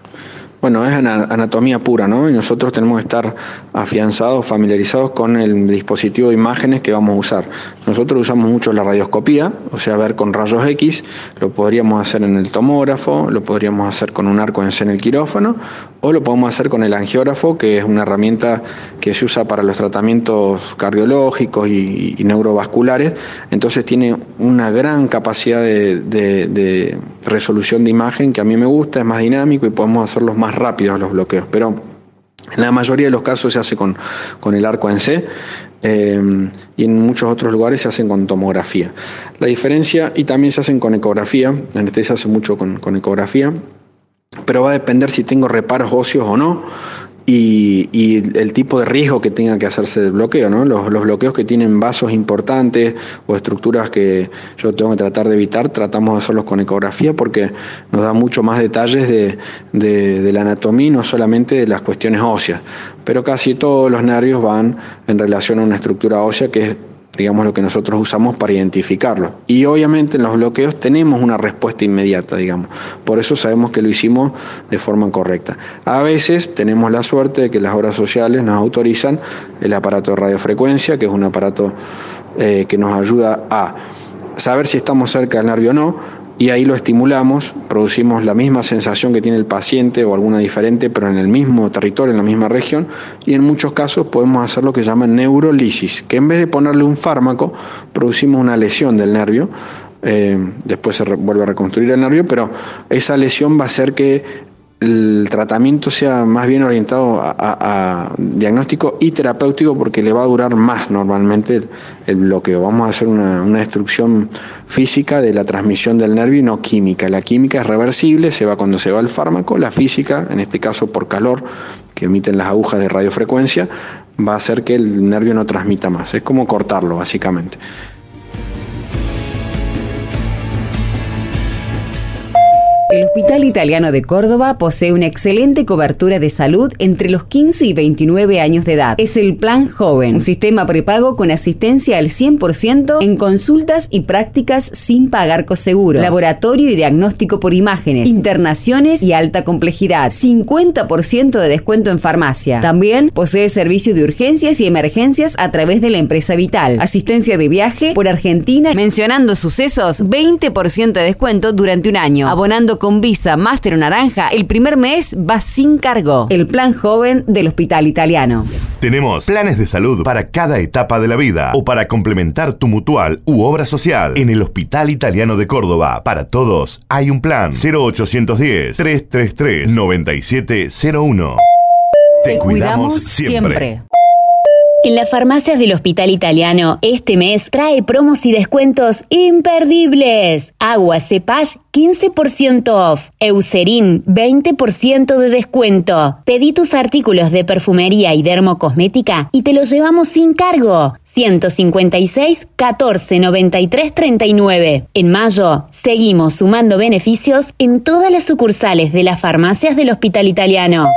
Bueno, es anatomía pura, ¿no? Y nosotros tenemos que estar afianzados, familiarizados con el dispositivo de imágenes que vamos a usar. Nosotros usamos mucho la radioscopía, o sea, ver con rayos X, lo podríamos hacer en el tomógrafo, lo podríamos hacer con un arco en el quirófano, o lo podemos hacer con el angiógrafo, que es una herramienta que se usa para los tratamientos cardiológicos y, neurovasculares. Entonces tiene una gran capacidad de, de resolución de imagen que a mí me gusta, es más dinámico y podemos hacerlos más rápidos los bloqueos, pero en la mayoría de los casos se hace con, con el arco en C eh, y en muchos otros lugares se hacen con tomografía. La diferencia, y también se hacen con ecografía, en este se hace mucho con, con ecografía, pero va a depender si tengo reparos óseos o no y, el tipo de riesgo que tenga que hacerse del bloqueo. ¿no? Los, bloqueos que tienen vasos importantes o estructuras que yo tengo que tratar de evitar, tratamos de hacerlos con ecografía porque nos da mucho más detalles de, de la anatomía, no solamente de las cuestiones óseas. Pero casi todos los nervios van en relación a una estructura ósea que es digamos lo que nosotros usamos para identificarlo. Y obviamente en los bloqueos tenemos una respuesta inmediata, digamos. Por eso sabemos que lo hicimos de forma correcta. A veces tenemos la suerte de que las obras sociales nos autorizan el aparato de radiofrecuencia, que es un aparato eh, que nos ayuda a saber si estamos cerca del nervio o no, y ahí lo estimulamos, producimos la misma sensación que tiene el paciente o alguna diferente, pero en el mismo territorio, en la misma región, y en muchos casos podemos hacer lo que se llama neurolisis, que en vez de ponerle un fármaco, producimos una lesión del nervio, eh, después se vuelve a reconstruir el nervio, pero esa lesión va a hacer que el tratamiento sea más bien orientado a, diagnóstico y terapéutico porque le va a durar más normalmente el, bloqueo. Vamos a hacer una, destrucción física de la transmisión del nervio y no química. La química es reversible, se va cuando se va el fármaco. La física, en este caso por calor que emiten las agujas de radiofrecuencia, va a hacer que el nervio no transmita más. Es como cortarlo básicamente. El Hospital Italiano de Córdoba posee una excelente cobertura de salud entre los 15 y 29 años de edad. Es el Plan Joven, un sistema prepago con asistencia al 100% en consultas y prácticas sin pagar coseguro, laboratorio y diagnóstico por imágenes, internaciones y alta complejidad, 50% de descuento en farmacia. También posee servicio de urgencias y emergencias a través de la empresa Vital, asistencia de viaje por Argentina, mencionando sucesos, 20% de descuento durante un año, abonando con Visa, Master o Naranja, el primer mes va sin cargo. El plan joven del Hospital Italiano. Tenemos planes de salud para cada etapa de la vida o para complementar tu mutual u obra social. En el Hospital Italiano de Córdoba, para todos hay un plan 0810-333-9701. Te, cuidamos, siempre. En las farmacias del Hospital Italiano, este mes trae promos y descuentos imperdibles. Agua Cepage 15% off. Eucerin 20% de descuento. Pedí tus artículos de perfumería y dermocosmética y te los llevamos sin cargo. 156 14 93 39. En mayo, seguimos sumando beneficios en todas las sucursales de las farmacias del Hospital Italiano.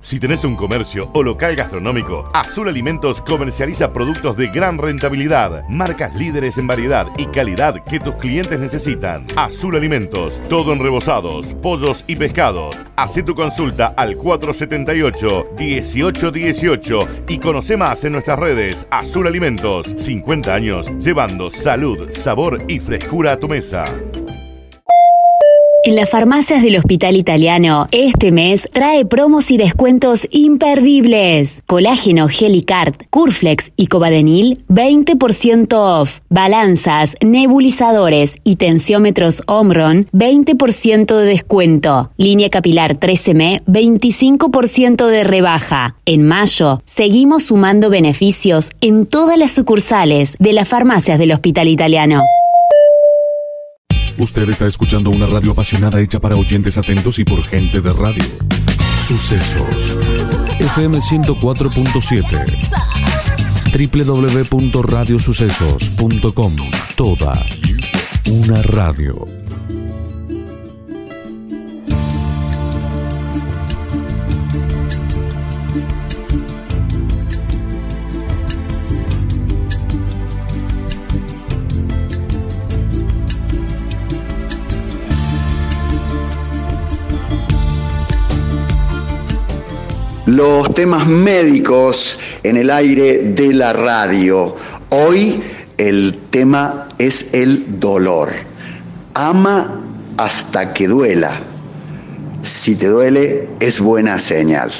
Si tenés un comercio o local gastronómico, Azul Alimentos comercializa productos de gran rentabilidad, marcas líderes en variedad y calidad que tus clientes necesitan. Azul Alimentos, todo en rebozados, pollos y pescados. Haz tu consulta al 478-1818 y conoce más en nuestras redes. Azul Alimentos, 50 años llevando salud, sabor y frescura a tu mesa. En las farmacias del Hospital Italiano, este mes trae promos y descuentos imperdibles. Colágeno Helicard, Curflex y Cobadenil, 20% off. Balanzas, nebulizadores y tensiómetros Omron, 20% de descuento. Línea capilar 13M, 25% de rebaja. En mayo, seguimos sumando beneficios en todas las sucursales de las farmacias del Hospital Italiano. Usted está escuchando una radio apasionada hecha para oyentes atentos y por gente de radio. Sucesos. FM 104.7. www.radiosucesos.com. Toda una radio. Los temas médicos en el aire de la radio. Hoy el tema es el dolor. Ama hasta que duela. Si te duele, es buena señal.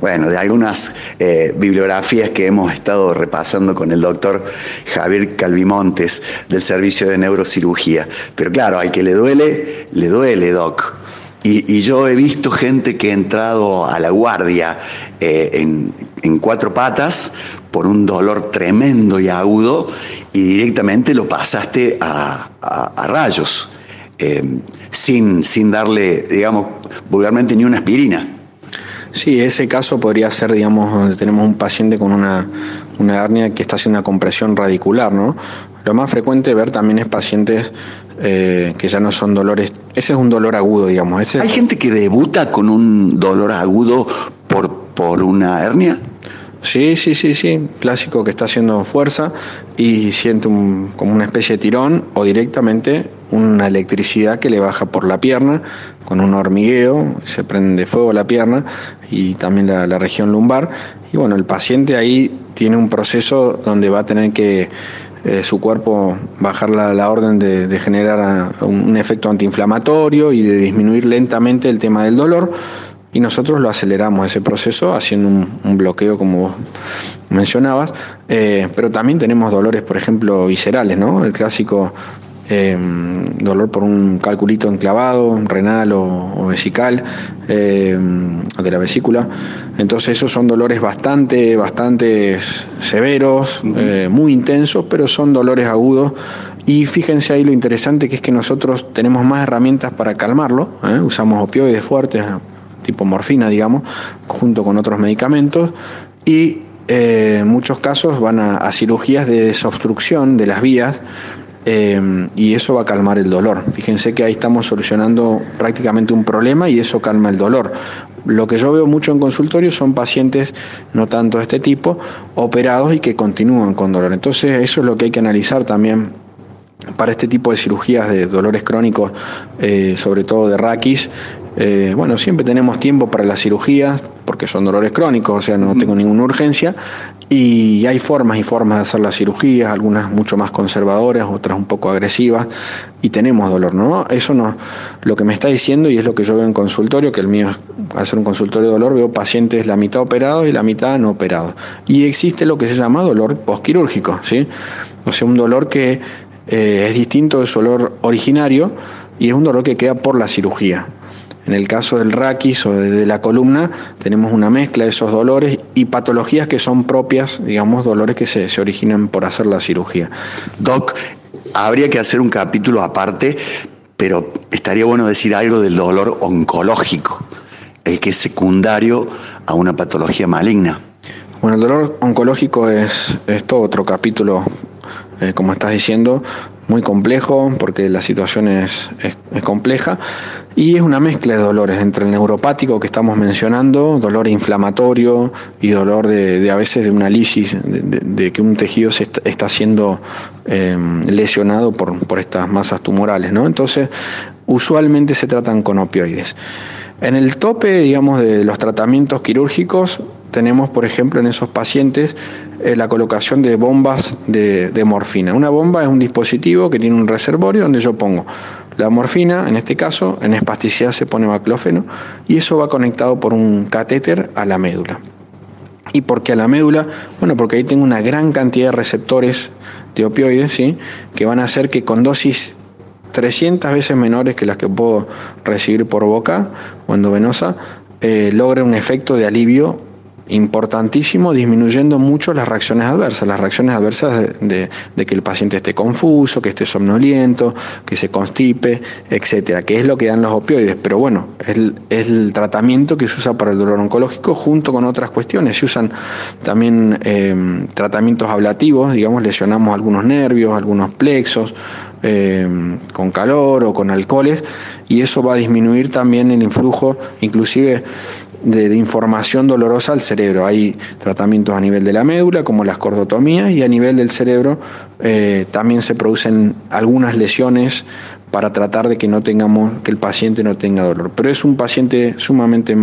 Bueno, de algunas eh, bibliografías que hemos estado repasando con el doctor Javier Calvimontes del Servicio de Neurocirugía. Pero claro, al que le duele, le duele, doc. Y, yo he visto gente que ha entrado a la guardia eh, en, cuatro patas por un dolor tremendo y agudo y directamente lo pasaste a, rayos, eh, sin, sin darle, digamos, vulgarmente ni una aspirina. Sí, ese caso podría ser, digamos, donde tenemos un paciente con una, una hernia que está haciendo una compresión radicular, ¿no? Lo más frecuente ver también es pacientes eh, que ya no son dolores. Ese es un dolor agudo, digamos. ¿Hay gente que debuta con un dolor agudo por, por una hernia? Sí, sí, sí, sí. Clásico que está haciendo fuerza y siente como una especie de tirón o directamente una electricidad que le baja por la pierna con un hormigueo, se prende fuego la pierna y también la, la región lumbar. Y bueno, el paciente ahí tiene un proceso donde va a tener que eh, su cuerpo bajar la, orden de, generar un, efecto antiinflamatorio y de disminuir lentamente el tema del dolor. Y nosotros lo aceleramos ese proceso haciendo un, bloqueo, como mencionabas. Eh, pero también tenemos dolores, por ejemplo, viscerales, ¿no? El clásico Em, dolor por un calculito enclavado, renal o, vesical, em, de la vesícula. Entonces esos son dolores bastante, bastante severos, eh, muy intensos, pero son dolores agudos. Y fíjense ahí lo interesante que es que nosotros tenemos más herramientas para calmarlo. ¿eh? Usamos opioides fuertes, tipo morfina, digamos, junto con otros medicamentos. Y eh, en muchos casos van a cirugías de desobstrucción de las vías Em, y eso va a calmar el dolor. Fíjense que ahí estamos solucionando prácticamente un problema y eso calma el dolor. Lo que yo veo mucho en consultorio son pacientes, no tanto de este tipo, operados y que continúan con dolor. Entonces eso es lo que hay que analizar también para este tipo de cirugías de dolores crónicos, eh, sobre todo de raquis. Eh, bueno, siempre tenemos tiempo para la cirugía, porque son dolores crónicos, o sea, no tengo ninguna urgencia. Y hay formas y formas de hacer las cirugías, algunas mucho más conservadoras, otras un poco agresivas, y tenemos dolor, ¿no? Eso no, lo que me está diciendo, y es lo que yo veo en consultorio, que el mío, al ser un consultorio de dolor, veo pacientes la mitad operados y la mitad no operados. Y existe lo que se llama dolor postquirúrgico, ¿sí? O sea, un dolor que eh, es distinto de su dolor originario y es un dolor que queda por la cirugía. En el caso del raquis o de la columna, tenemos una mezcla de esos dolores y patologías que son propias, digamos, dolores que se, originan por hacer la cirugía. Doc, habría que hacer un capítulo aparte, pero estaría bueno decir algo del dolor oncológico, el que es secundario a una patología maligna. Bueno, el dolor oncológico es, es todo otro capítulo, eh, como estás diciendo, muy complejo porque la situación es, compleja y es una mezcla de dolores entre el neuropático que estamos mencionando, dolor inflamatorio y dolor de, a veces de una lisis, de, que un tejido se está, siendo em, lesionado por, por estas masas tumorales. ¿no? Entonces, usualmente se tratan con opioides. En el tope, digamos, de los tratamientos quirúrgicos, tenemos, por ejemplo, en esos pacientes eh, la colocación de bombas de, morfina. Una bomba es un dispositivo que tiene un reservorio donde yo pongo la morfina, en este caso, en espasticidad se pone baclofeno, y eso va conectado por un catéter a la médula. ¿Y por qué a la médula? Bueno, porque ahí tengo una gran cantidad de receptores de opioides, ¿sí? que van a hacer que con dosis 300 veces menores que las que puedo recibir por boca o endovenosa, eh, logre un efecto de alivio importantísimo disminuyendo mucho las reacciones adversas, las reacciones adversas de, que el paciente esté confuso, que esté somnoliento, que se constipe, etcétera, que es lo que dan los opioides. Pero bueno, es el, tratamiento que se usa para el dolor oncológico junto con otras cuestiones. Se usan también eh, tratamientos ablativos, digamos, lesionamos algunos nervios, algunos plexos, eh, con calor o con alcoholes, y eso va a disminuir también el influjo, inclusive de, información dolorosa al cerebro. Hay tratamientos a nivel de la médula, como las cordotomías, y a nivel del cerebro eh, también se producen algunas lesiones para tratar de que no tengamos, que el paciente no tenga dolor. Pero es un paciente sumamente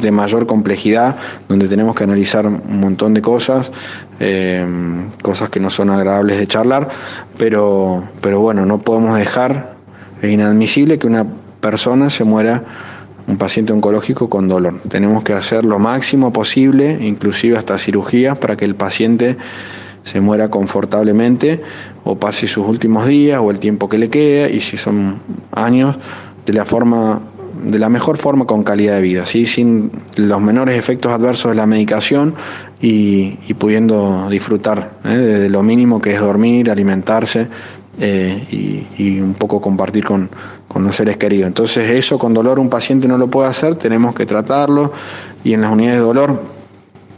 de mayor complejidad, donde tenemos que analizar un montón de cosas, eh, cosas que no son agradables de charlar, pero, pero bueno, no podemos dejar, es inadmisible que una persona se muera un paciente oncológico con dolor. Tenemos que hacer lo máximo posible, inclusive hasta cirugías, para que el paciente se muera confortablemente o pase sus últimos días o el tiempo que le queda y si son años de la forma de la mejor forma con calidad de vida, ¿sí? sin los menores efectos adversos de la medicación y, pudiendo disfrutar ¿eh? de, lo mínimo que es dormir, alimentarse eh, y, un poco compartir con, con los seres queridos. Entonces eso con dolor un paciente no lo puede hacer, tenemos que tratarlo y en las unidades de dolor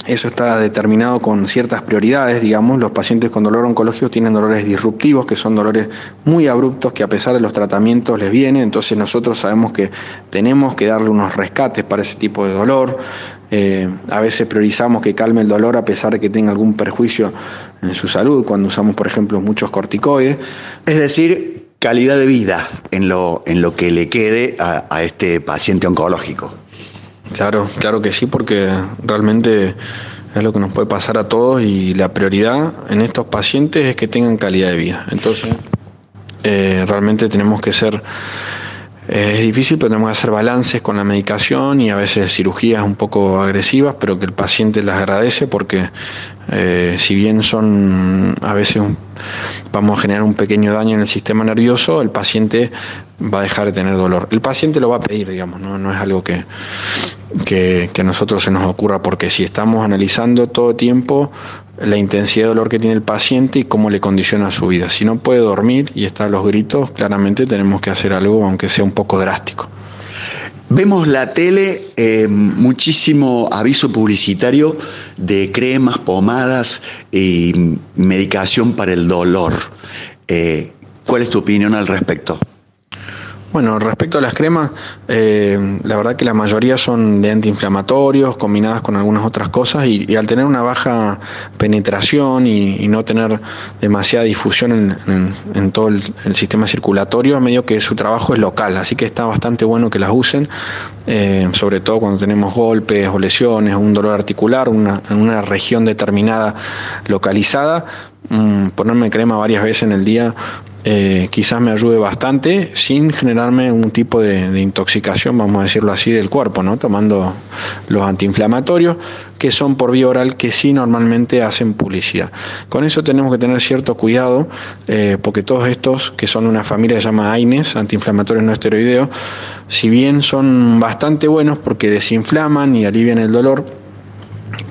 eso está determinado con ciertas prioridades, digamos. Los pacientes con dolor oncológico tienen dolores disruptivos, que son dolores muy abruptos, que a pesar de los tratamientos les vienen. Entonces nosotros sabemos que tenemos que darle unos rescates para ese tipo de dolor. Eh, a veces priorizamos que calme el dolor a pesar de que tenga algún perjuicio en su salud, cuando usamos, por ejemplo, muchos corticoides. Es decir, calidad de vida en lo, en lo que le quede a este paciente oncológico. Claro, claro que sí, porque realmente es lo que nos puede pasar a todos y la prioridad en estos pacientes es que tengan calidad de vida. Entonces, eh, realmente tenemos que ser, es difícil, pero tenemos que hacer balances con la medicación y a veces cirugías un poco agresivas, pero que el paciente las agradece porque eh, si bien son a veces vamos a generar un pequeño daño en el sistema nervioso, el paciente va a dejar de tener dolor. El paciente lo va a pedir, digamos, no, no es algo que, que, a nosotros se nos ocurra, porque si estamos analizando todo el tiempo la intensidad de dolor que tiene el paciente y cómo le condiciona su vida. Si no puede dormir y está a los gritos, claramente tenemos que hacer algo, aunque sea un poco drástico. Vemos la tele, eh, muchísimo aviso publicitario de cremas, pomadas y medicación para el dolor. Eh, ¿Cuál es tu opinión al respecto? Bueno, respecto a las cremas, eh, la verdad que la mayoría son de antiinflamatorios combinadas con algunas otras cosas y, al tener una baja penetración y, no tener demasiada difusión en, todo el, sistema circulatorio, medio que su trabajo es local, así que está bastante bueno que las usen, eh, sobre todo cuando tenemos golpes o lesiones un dolor articular una, en una región determinada localizada. Mm, ponerme crema varias veces en el día eh, quizás me ayude bastante sin generarme un tipo de, intoxicación, vamos a decirlo así, del cuerpo, ¿no? tomando los antiinflamatorios que son por vía oral que sí normalmente hacen publicidad. Con eso tenemos que tener cierto cuidado eh, porque todos estos que son una familia que se llama AINES, antiinflamatorios no esteroideos, si bien son bastante buenos porque desinflaman y alivian el dolor,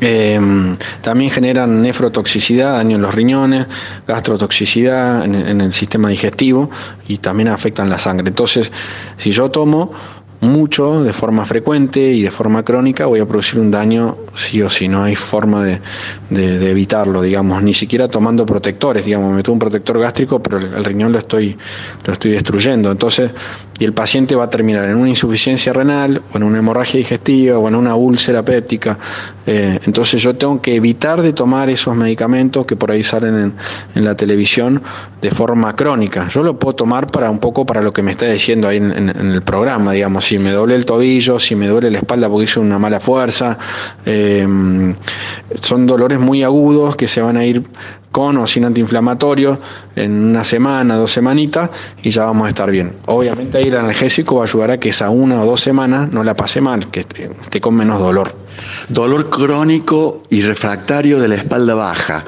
Em, también generan nefrotoxicidad, daño en los riñones, gastrotoxicidad en, el sistema digestivo y también afectan la sangre. Entonces, si yo tomo mucho de forma frecuente y de forma crónica, voy a producir un daño sí o sí, no hay forma de, evitarlo, digamos, ni siquiera tomando protectores, digamos, me tomo un protector gástrico, pero el, riñón lo estoy, lo estoy destruyendo. Entonces, y el paciente va a terminar en una insuficiencia renal, o en una hemorragia digestiva, o en una úlcera péptica. Eh, entonces yo tengo que evitar de tomar esos medicamentos que por ahí salen en, la televisión de forma crónica. Yo lo puedo tomar para un poco para lo que me está diciendo ahí en, el programa, digamos, si me duele el tobillo, si me duele la espalda porque hice una mala fuerza. Eh, son dolores muy agudos que se van a ir con o sin antiinflamatorio en una semana, dos semanitas y ya vamos a estar bien. Obviamente ahí el analgésico va a ayudar a que esa una o dos semanas no la pase mal, que esté, con menos dolor. Dolor crónico y refractario de la espalda baja.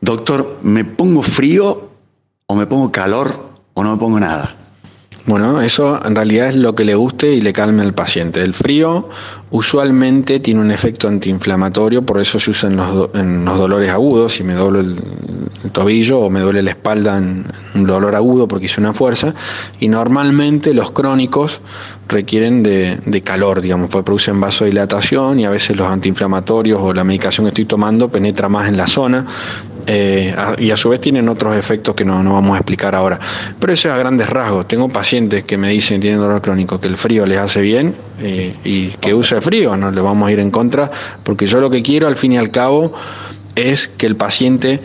Doctor, ¿me pongo frío o me pongo calor o no me pongo nada? Bueno, eso en realidad es lo que le guste y le calme al paciente. El frío Usualmente tiene un efecto antiinflamatorio, por eso se usa en los, dolores agudos, si me duele el, tobillo o me duele la espalda en un dolor agudo porque hice una fuerza, y normalmente los crónicos requieren de, calor, digamos, porque producen vasodilatación y a veces los antiinflamatorios o la medicación que estoy tomando penetra más en la zona eh, y a su vez tienen otros efectos que no, no, vamos a explicar ahora. Pero eso es a grandes rasgos. Tengo pacientes que me dicen tienen dolor crónico que el frío les hace bien eh, y que usa frío, no le vamos a ir en contra, porque yo lo que quiero al fin y al cabo es que el paciente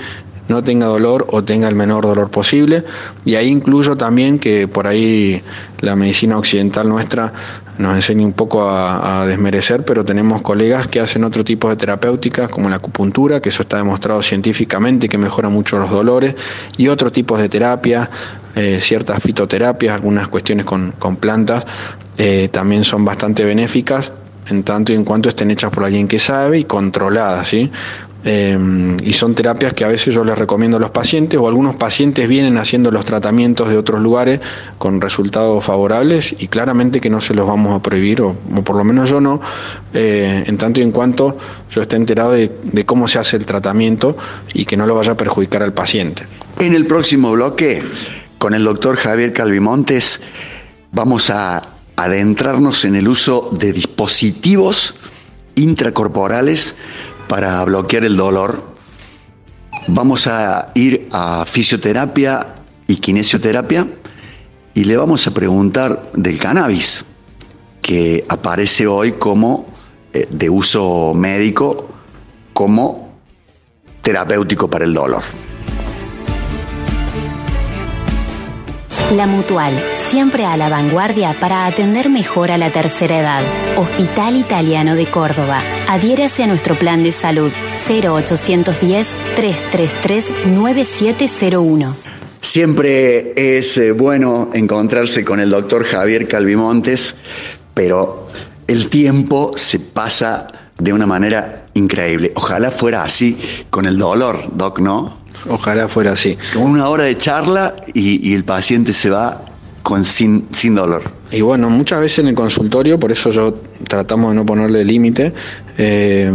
no tenga dolor o tenga el menor dolor posible. Y ahí incluyo también que por ahí la medicina occidental nuestra nos enseña un poco a, desmerecer, pero tenemos colegas que hacen otro tipo de terapéuticas, como la acupuntura, que eso está demostrado científicamente que mejora mucho los dolores, y otros tipos de terapia, eh, ciertas fitoterapias, algunas cuestiones con, plantas, eh, también son bastante benéficas en tanto y en cuanto estén hechas por alguien que sabe y controladas, ¿sí? Em, y son terapias que a veces yo les recomiendo a los pacientes o algunos pacientes vienen haciendo los tratamientos de otros lugares con resultados favorables y claramente que no se los vamos a prohibir o, por lo menos yo no, eh, en tanto y en cuanto yo esté enterado de, de cómo se hace el tratamiento y que no lo vaya a perjudicar al paciente. En el próximo bloque, con el doctor Javier Calvimontes, vamos a adentrarnos en el uso de dispositivos intracorporales para bloquear el dolor. Vamos a ir a fisioterapia y kinesioterapia y le vamos a preguntar del cannabis, que aparece hoy como eh, de uso médico, como terapéutico para el dolor. La Mutual, siempre a la vanguardia para atender mejor a la tercera edad. Hospital Italiano de Córdoba. Adhiérase a nuestro plan de salud 0810-333-9701. Siempre es eh, bueno encontrarse con el doctor Javier Calvimontes, pero el tiempo se pasa de una manera increíble. Ojalá fuera así con el dolor, Doc, ¿no? Ojalá fuera así. Una hora de charla y, el paciente se va con, sin, sin dolor. Y bueno, muchas veces en el consultorio, por eso yo tratamos de no ponerle límite, eh,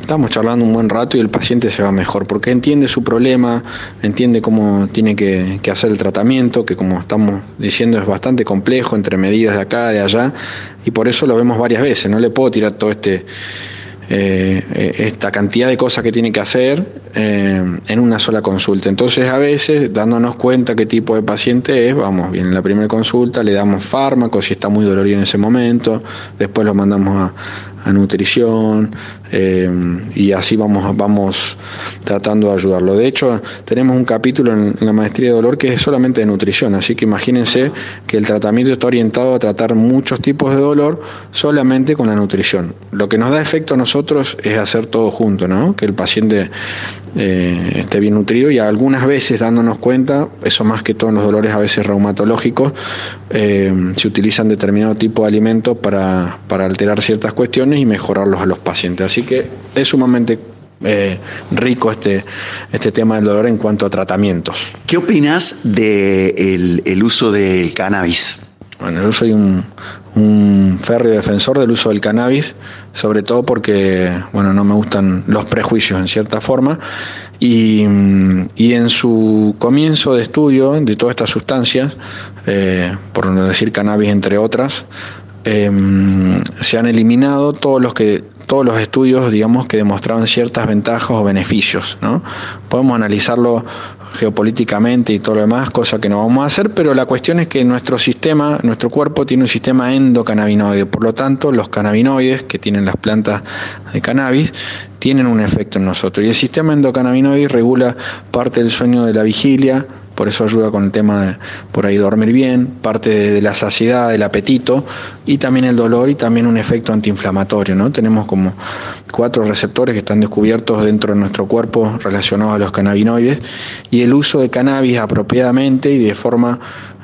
estamos charlando un buen rato y el paciente se va mejor, porque entiende su problema, entiende cómo tiene que, que hacer el tratamiento, que como estamos diciendo es bastante complejo entre medidas de acá, de allá, y por eso lo vemos varias veces, no le puedo tirar todo este eh, esta cantidad de cosas que tiene que hacer en una sola consulta. Entonces a veces, dándonos cuenta qué tipo de paciente es, vamos, bien en la primera consulta, le damos fármacos si está muy dolorido en ese momento, después lo mandamos a nutrición eh, y así vamos, vamos tratando de ayudarlo. De hecho, tenemos un capítulo en, la maestría de dolor que es solamente de nutrición, así que imagínense que el tratamiento está orientado a tratar muchos tipos de dolor solamente con la nutrición. Lo que nos da efecto a nosotros es hacer todo junto, ¿no? que el paciente eh, esté bien nutrido y algunas veces dándonos cuenta, eso más que todo en los dolores a veces reumatológicos, eh, se utilizan determinado tipo de alimentos para, para alterar ciertas cuestiones y mejorarlos a los pacientes. Así que es sumamente eh, rico este, este tema del dolor en cuanto a tratamientos. ¿Qué opinas del el uso del cannabis? Bueno, yo soy un, un férreo defensor del uso del cannabis, sobre todo porque, bueno, no me gustan los prejuicios en cierta forma, y, y en su comienzo de estudio de todas estas sustancias, eh, por no decir cannabis entre otras, Em, se han eliminado todos los que todos los estudios digamos que demostraban ciertas ventajas o beneficios ¿no? podemos analizarlo geopolíticamente y todo lo demás cosa que no vamos a hacer pero la cuestión es que nuestro sistema nuestro cuerpo tiene un sistema endocannabinoide por lo tanto los cannabinoides que tienen las plantas de cannabis tienen un efecto en nosotros y el sistema endocannabinoide regula parte del sueño de la vigilia por eso ayuda con el tema de por ahí dormir bien, parte de, la saciedad, del apetito y también el dolor y también un efecto antiinflamatorio. ¿no? Tenemos como cuatro receptores que están descubiertos dentro de nuestro cuerpo relacionados a los cannabinoides y el uso de cannabis apropiadamente y de forma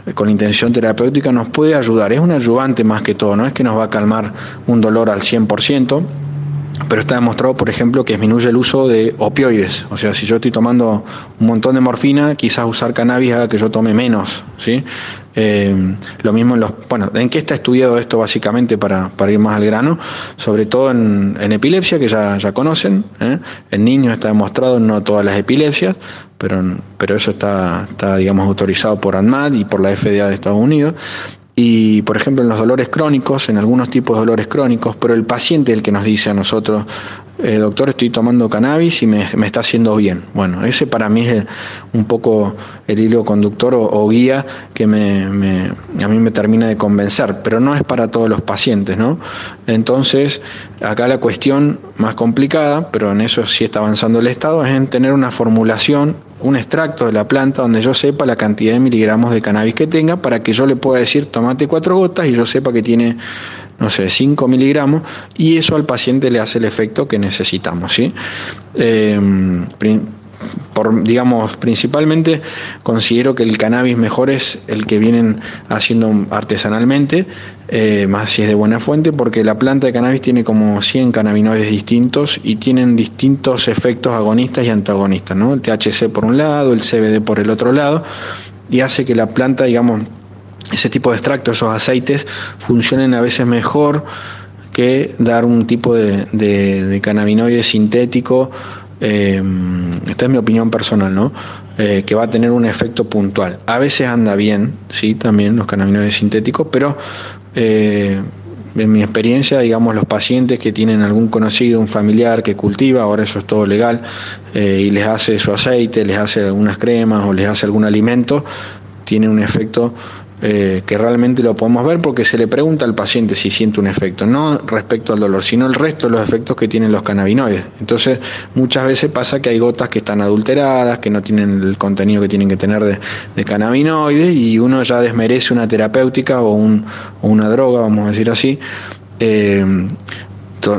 eh, con intención terapéutica nos puede ayudar. Es un ayudante más que todo, no es que nos va a calmar un dolor al 100%, pero está demostrado, por ejemplo, que disminuye el uso de opioides. O sea, si yo estoy tomando un montón de morfina, quizás usar cannabis haga que yo tome menos. ¿sí? Eh, lo mismo en los. Bueno, ¿en qué está estudiado esto básicamente para, para ir más al grano? Sobre todo en, epilepsia, que ya, ya conocen. ¿eh? En niños está demostrado, no todas las epilepsias, pero, pero eso está, está, digamos, autorizado por ANMAT y por la FDA de Estados Unidos y, por ejemplo, en los dolores crónicos, en algunos tipos de dolores crónicos, pero el paciente es el que nos dice a nosotros, eh, doctor, estoy tomando cannabis y me, está haciendo bien. Bueno, ese para mí es un poco el hilo conductor o, guía que me, a mí me termina de convencer, pero no es para todos los pacientes, ¿no? Entonces, acá la cuestión más complicada, pero en eso sí está avanzando el Estado, es en tener una formulación un extracto de la planta donde yo sepa la cantidad de miligramos de cannabis que tenga para que yo le pueda decir tomate cuatro gotas y yo sepa que tiene, no sé, 5 miligramos y eso al paciente le hace el efecto que necesitamos. ¿sí? Eh, por, digamos, principalmente considero que el cannabis mejor es el que vienen haciendo artesanalmente, eh, más si es de buena fuente, porque la planta de cannabis tiene como 100 cannabinoides distintos y tienen distintos efectos agonistas y antagonistas, ¿no? El THC por un lado, el CBD por el otro lado, y hace que la planta, digamos, ese tipo de extractos, esos aceites, funcionen a veces mejor que dar un tipo de, de sintético eh, esta es mi opinión personal, ¿no? Eh, que va a tener un efecto puntual. A veces anda bien, sí, también los cannabinoides sintéticos, pero eh, en mi experiencia, digamos, los pacientes que tienen algún conocido, un familiar que cultiva, ahora eso es todo legal, y les hace su aceite, les hace algunas cremas o les hace algún alimento, tiene un efecto eh, que realmente lo podemos ver porque se le pregunta al paciente si siente un efecto, no respecto al dolor, sino el resto de los efectos que tienen los cannabinoides. Entonces, muchas veces pasa que hay gotas que están adulteradas, que no tienen el contenido que tienen que tener de, cannabinoides y uno ya desmerece una terapéutica o, una droga, vamos a decir así. Eh,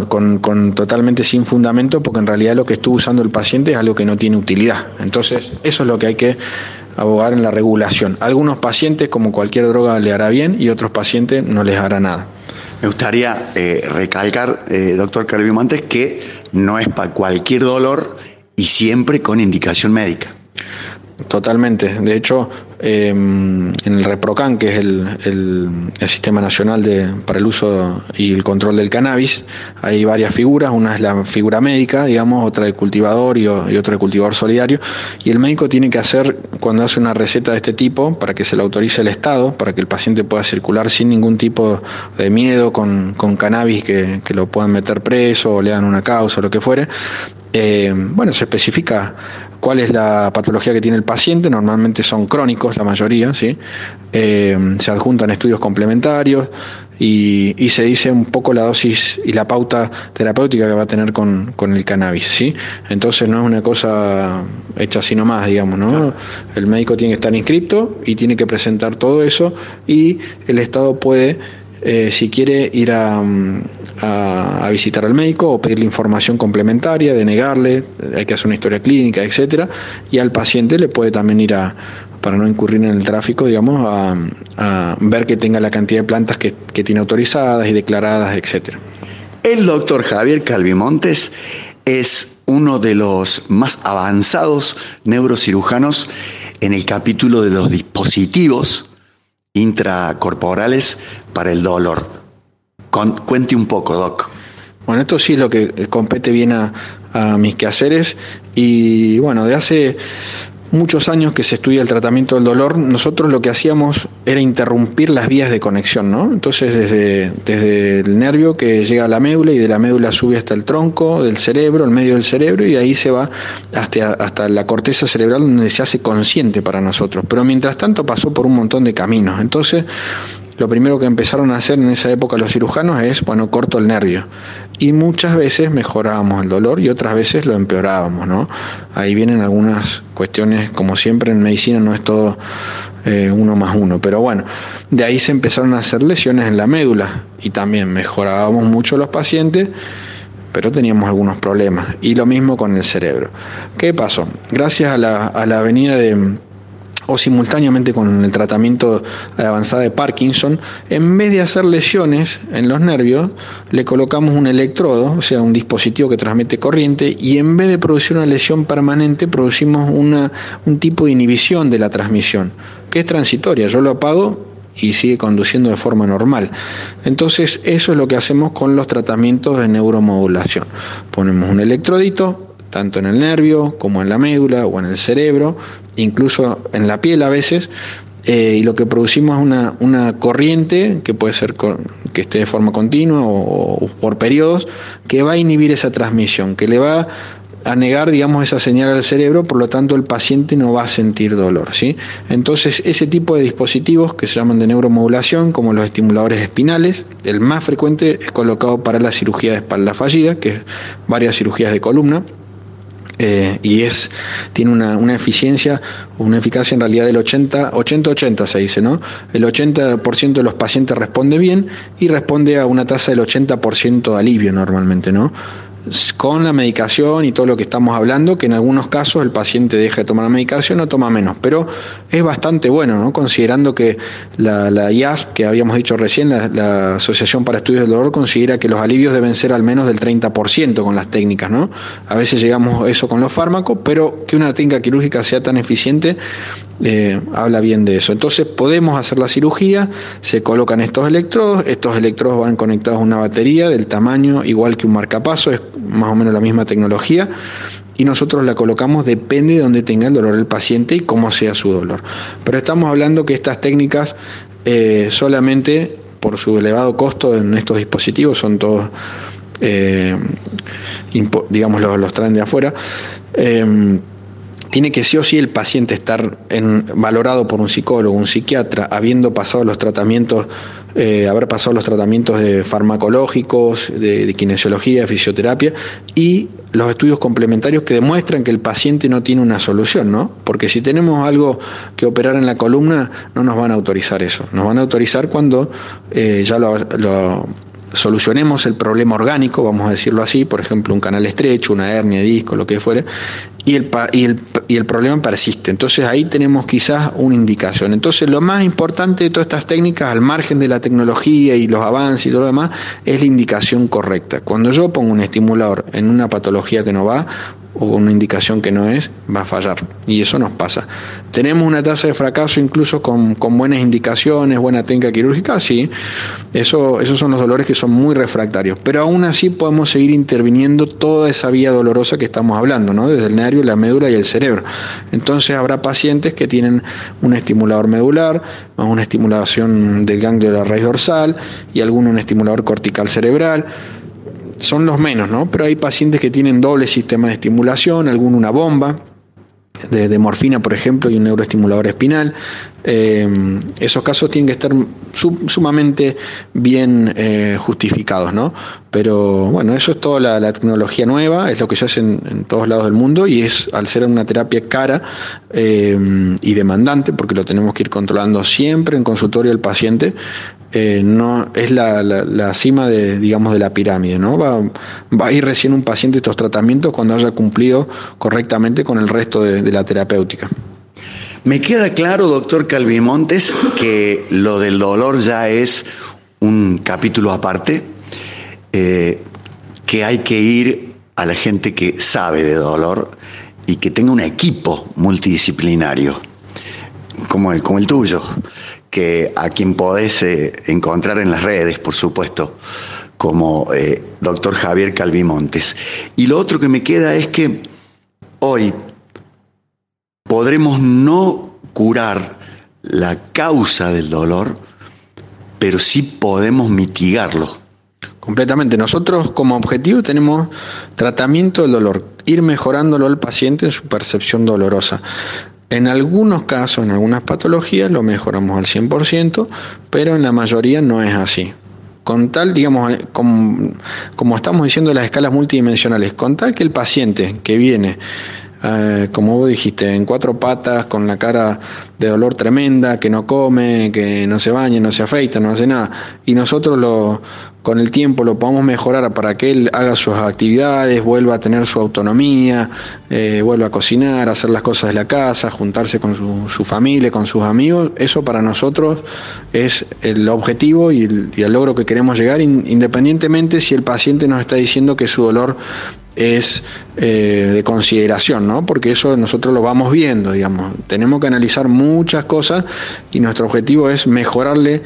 con, con, totalmente sin fundamento porque en realidad lo que estuvo usando el paciente es algo que no tiene utilidad. Entonces, eso es lo que hay que abogar en la regulación. algunos pacientes, como cualquier droga, le hará bien y otros pacientes no les hará nada. Me gustaría eh, recalcar, eh, doctor Carvimontes, que no es para cualquier dolor y siempre con indicación médica. Totalmente. De hecho, em, en el ReproCan, que es el, Sistema Nacional de, para el Uso y el Control del Cannabis, hay varias figuras. Una es la figura médica, digamos, otra de cultivador y, y otra de cultivador solidario. Y el médico tiene que hacer, cuando hace una receta de este tipo, para que se la autorice el Estado, para que el paciente pueda circular sin ningún tipo de miedo con, con cannabis que, que lo puedan meter preso o le dan una causa o lo que fuere, eh, bueno, se especifica cuál es la patología que tiene el paciente, normalmente son crónicos la mayoría, ¿sí? Eh, se adjuntan estudios complementarios y, se dice un poco la dosis y la pauta terapéutica que va a tener con, el cannabis, ¿sí? Entonces no es una cosa hecha así nomás, digamos, ¿no? El médico tiene que estar inscrito y tiene que presentar todo eso y el Estado puede eh, si quiere ir mm, a, visitar al médico o pedirle información complementaria, denegarle, hay que hacer una historia clínica, etcétera, y al paciente le puede también ir a, para no incurrir en el tráfico, digamos, a, ver que tenga la cantidad de plantas que, que tiene autorizadas y declaradas, etcétera. El doctor Javier Calvimontes es uno de los más avanzados neurocirujanos en el capítulo de los dispositivos intracorporales para el dolor. cuente un poco, Doc. Bueno, esto sí es lo que compete bien a, a mis quehaceres y bueno, de hace muchos años que se estudia el tratamiento del dolor, nosotros lo que hacíamos era interrumpir las vías de conexión, ¿no? Entonces desde, desde el nervio que llega a la médula y de la médula sube hasta el tronco del cerebro, el medio del cerebro y de ahí se va hasta, hasta la corteza cerebral donde se hace consciente para nosotros. Pero mientras tanto pasó por un montón de caminos. Entonces lo primero que empezaron a hacer en esa época los cirujanos es, bueno, corto el nervio. Y muchas veces mejorábamos el dolor y otras veces lo empeorábamos, ¿no? Ahí vienen algunas cuestiones, como siempre en medicina no es todo eh, uno más uno, pero bueno, de ahí se empezaron a hacer lesiones en la médula y también mejorábamos mucho los pacientes pero teníamos algunos problemas. Y lo mismo con el cerebro. ¿Qué pasó? Gracias a la, a la venida de, o simultáneamente con el tratamiento avanzado de Parkinson, en vez de hacer lesiones en los nervios, le colocamos un electrodo, o sea, un dispositivo que transmite corriente, y en vez de producir una lesión permanente, producimos una, un tipo de inhibición de la transmisión, que es transitoria. Yo lo apago y sigue conduciendo de forma normal. Entonces, eso es lo que hacemos con los tratamientos de neuromodulación. Ponemos un electrodito, tanto en el nervio como en la médula o en el cerebro, incluso en la piel a veces, eh, y lo que producimos es una, una, corriente que puede ser que esté de forma continua o, por periodos, que va a inhibir esa transmisión, que le va a negar, digamos, esa señal al cerebro, por lo tanto el paciente no va a sentir dolor, ¿sí? Entonces, ese tipo de dispositivos que se llaman de neuromodulación, como los estimuladores espinales, el más frecuente es colocado para la cirugía de espalda fallida, que es varias cirugías de columna, eh, y es, tiene una, una, eficiencia, una eficacia en realidad del 80, 80-80 se dice, ¿no? El 80% de los pacientes responde bien y responde a una tasa del 80% de alivio normalmente, ¿no? Con la medicación y todo lo que estamos hablando, que en algunos casos el paciente deja de tomar la medicación o toma menos, pero es bastante bueno, ¿no? considerando que la, la IASP, que habíamos dicho recién, la, Asociación para Estudios del Dolor, considera que los alivios deben ser al menos del 30% con las técnicas. ¿no? A veces llegamos a eso con los fármacos, pero que una técnica quirúrgica sea tan eficiente eh, habla bien de eso. Entonces podemos hacer la cirugía, se colocan estos electrodos, estos electrodos van conectados a una batería del tamaño igual que un marcapaso, más o menos la misma tecnología, y nosotros la colocamos depende de donde tenga el dolor el paciente y cómo sea su dolor. Pero estamos hablando que estas técnicas eh, solamente por su elevado costo en estos dispositivos son todos, eh, digamos, los, los, traen de afuera tiene que sí o sí el paciente estar en, valorado por un psicólogo, un psiquiatra, habiendo pasado los tratamientos, eh, haber pasado los tratamientos de farmacológicos, de, kinesiología, de fisioterapia y los estudios complementarios que demuestran que el paciente no tiene una solución, ¿no? Porque si tenemos algo que operar en la columna, no nos van a autorizar eso. Nos van a autorizar cuando eh, ya lo, solucionemos el problema orgánico, vamos a decirlo así, por ejemplo, un canal estrecho, una hernia, disco, lo que fuere, y el, y el, y el problema persiste. Entonces ahí tenemos quizás una indicación. Entonces lo más importante de todas estas técnicas, al margen de la tecnología y los avances y todo lo demás, es la indicación correcta. Cuando yo pongo un estimulador en una patología que no va, o con una indicación que no es, va a fallar. Y eso nos pasa. ¿Tenemos una tasa de fracaso incluso con, buenas indicaciones, buena técnica quirúrgica? Sí, eso, esos son los dolores que son muy refractarios. Pero aún así podemos seguir interviniendo toda esa vía dolorosa que estamos hablando, ¿no? desde el nervio, la médula y el cerebro. Entonces habrá pacientes que tienen un estimulador medular, una estimulación del ganglio de la raíz dorsal y alguno un estimulador cortical cerebral son los menos, ¿no? Pero hay pacientes que tienen doble sistema de estimulación, alguno una bomba, de, morfina, por ejemplo, y un neuroestimulador espinal. Eh, esos casos tienen que estar sumamente bien eh, justificados, ¿no? Pero bueno, eso es toda la, tecnología nueva, es lo que se hace en, todos lados del mundo y es al ser una terapia cara eh, y demandante, porque lo tenemos que ir controlando siempre en consultorio del paciente, no es la, cima de, digamos, de la pirámide, ¿no? Va, a ir recién un paciente estos tratamientos cuando haya cumplido correctamente con el resto de la terapéutica. Me queda claro, doctor Calvimontes, que lo del dolor ya es un capítulo aparte, eh, que hay que ir a la gente que sabe de dolor y que tenga un equipo multidisciplinario, como el, como el tuyo, que a quien podés eh, encontrar en las redes, por supuesto, como eh, doctor Javier Calvimontes. Y lo otro que me queda es que hoy podremos no curar la causa del dolor, pero sí podemos mitigarlo. Completamente. Nosotros como objetivo tenemos tratamiento del dolor, ir mejorándolo al paciente en su percepción dolorosa. En algunos casos, en algunas patologías, lo mejoramos al 100%, pero en la mayoría no es así. Con tal, digamos, como, como estamos diciendo las escalas multidimensionales, con tal que el paciente que viene eh, como vos dijiste, en cuatro patas, con la cara de dolor tremenda, que no come, que no se baña, no se afeita, no hace nada. Y nosotros lo, con el tiempo lo podamos mejorar para que él haga sus actividades, vuelva a tener su autonomía, eh, vuelva a cocinar, hacer las cosas de la casa, juntarse con su, familia, con sus amigos. Eso para nosotros es el objetivo y el logro que queremos llegar, independientemente si el paciente nos está diciendo que su dolor es eh, de consideración, ¿no? Porque eso nosotros lo vamos viendo, digamos. Tenemos que analizar muchas cosas y nuestro objetivo es mejorarle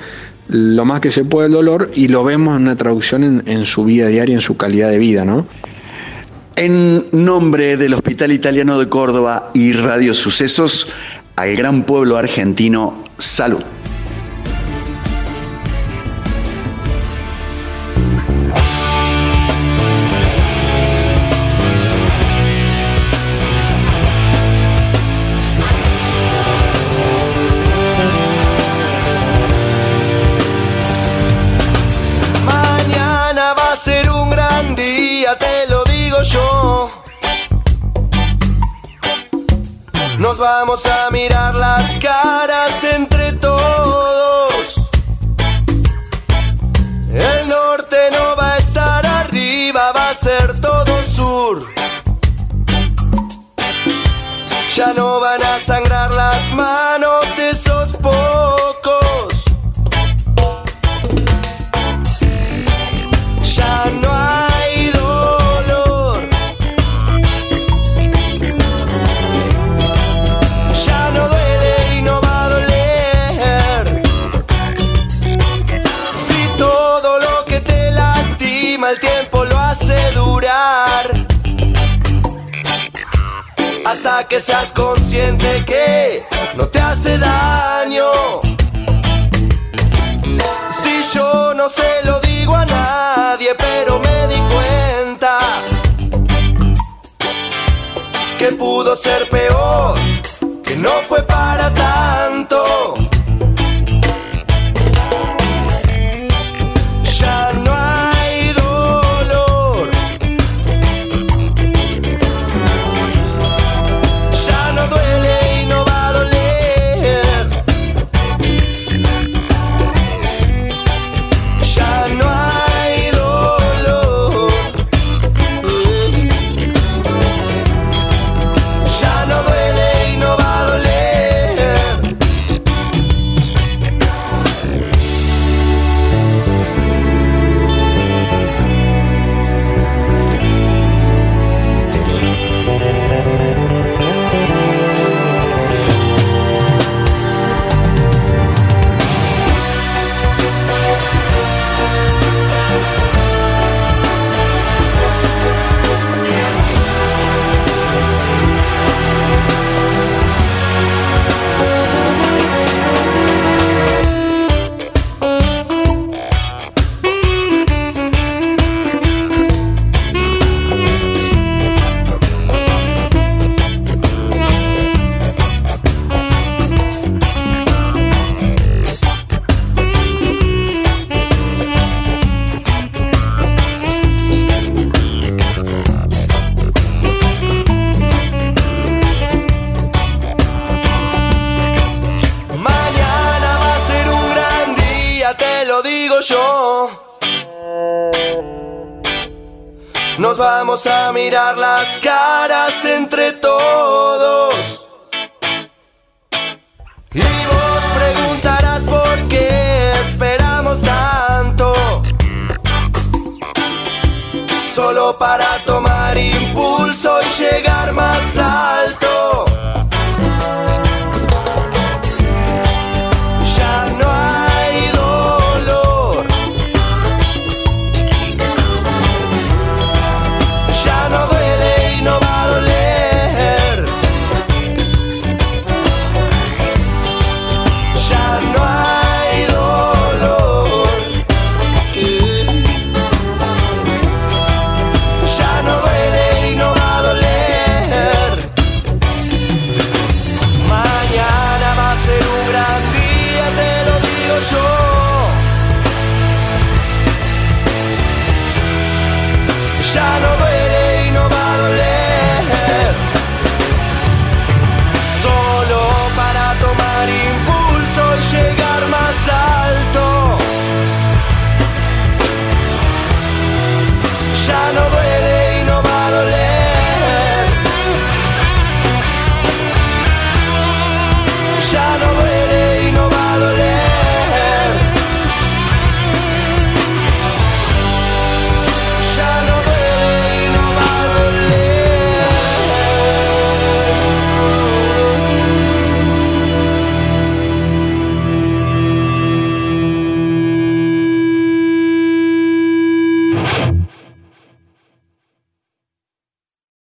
lo más que se puede el dolor y lo vemos en una traducción en, en su vida diaria, en su calidad de vida, ¿no? En nombre del Hospital Italiano de Córdoba y Radio Sucesos, al gran pueblo argentino, salud. Vamos a mirar las caras entre todos. El norte no va a estar arriba, va a ser todo sur. Ya no van a sangrar las manos seas consciente que no te hace daño. Si yo no se lo digo a nadie, pero me di cuenta que pudo ser peor, mirar las caras entre todos. Y vos preguntarás por qué esperamos tanto. Solo para tomar impulso y llegar más alto.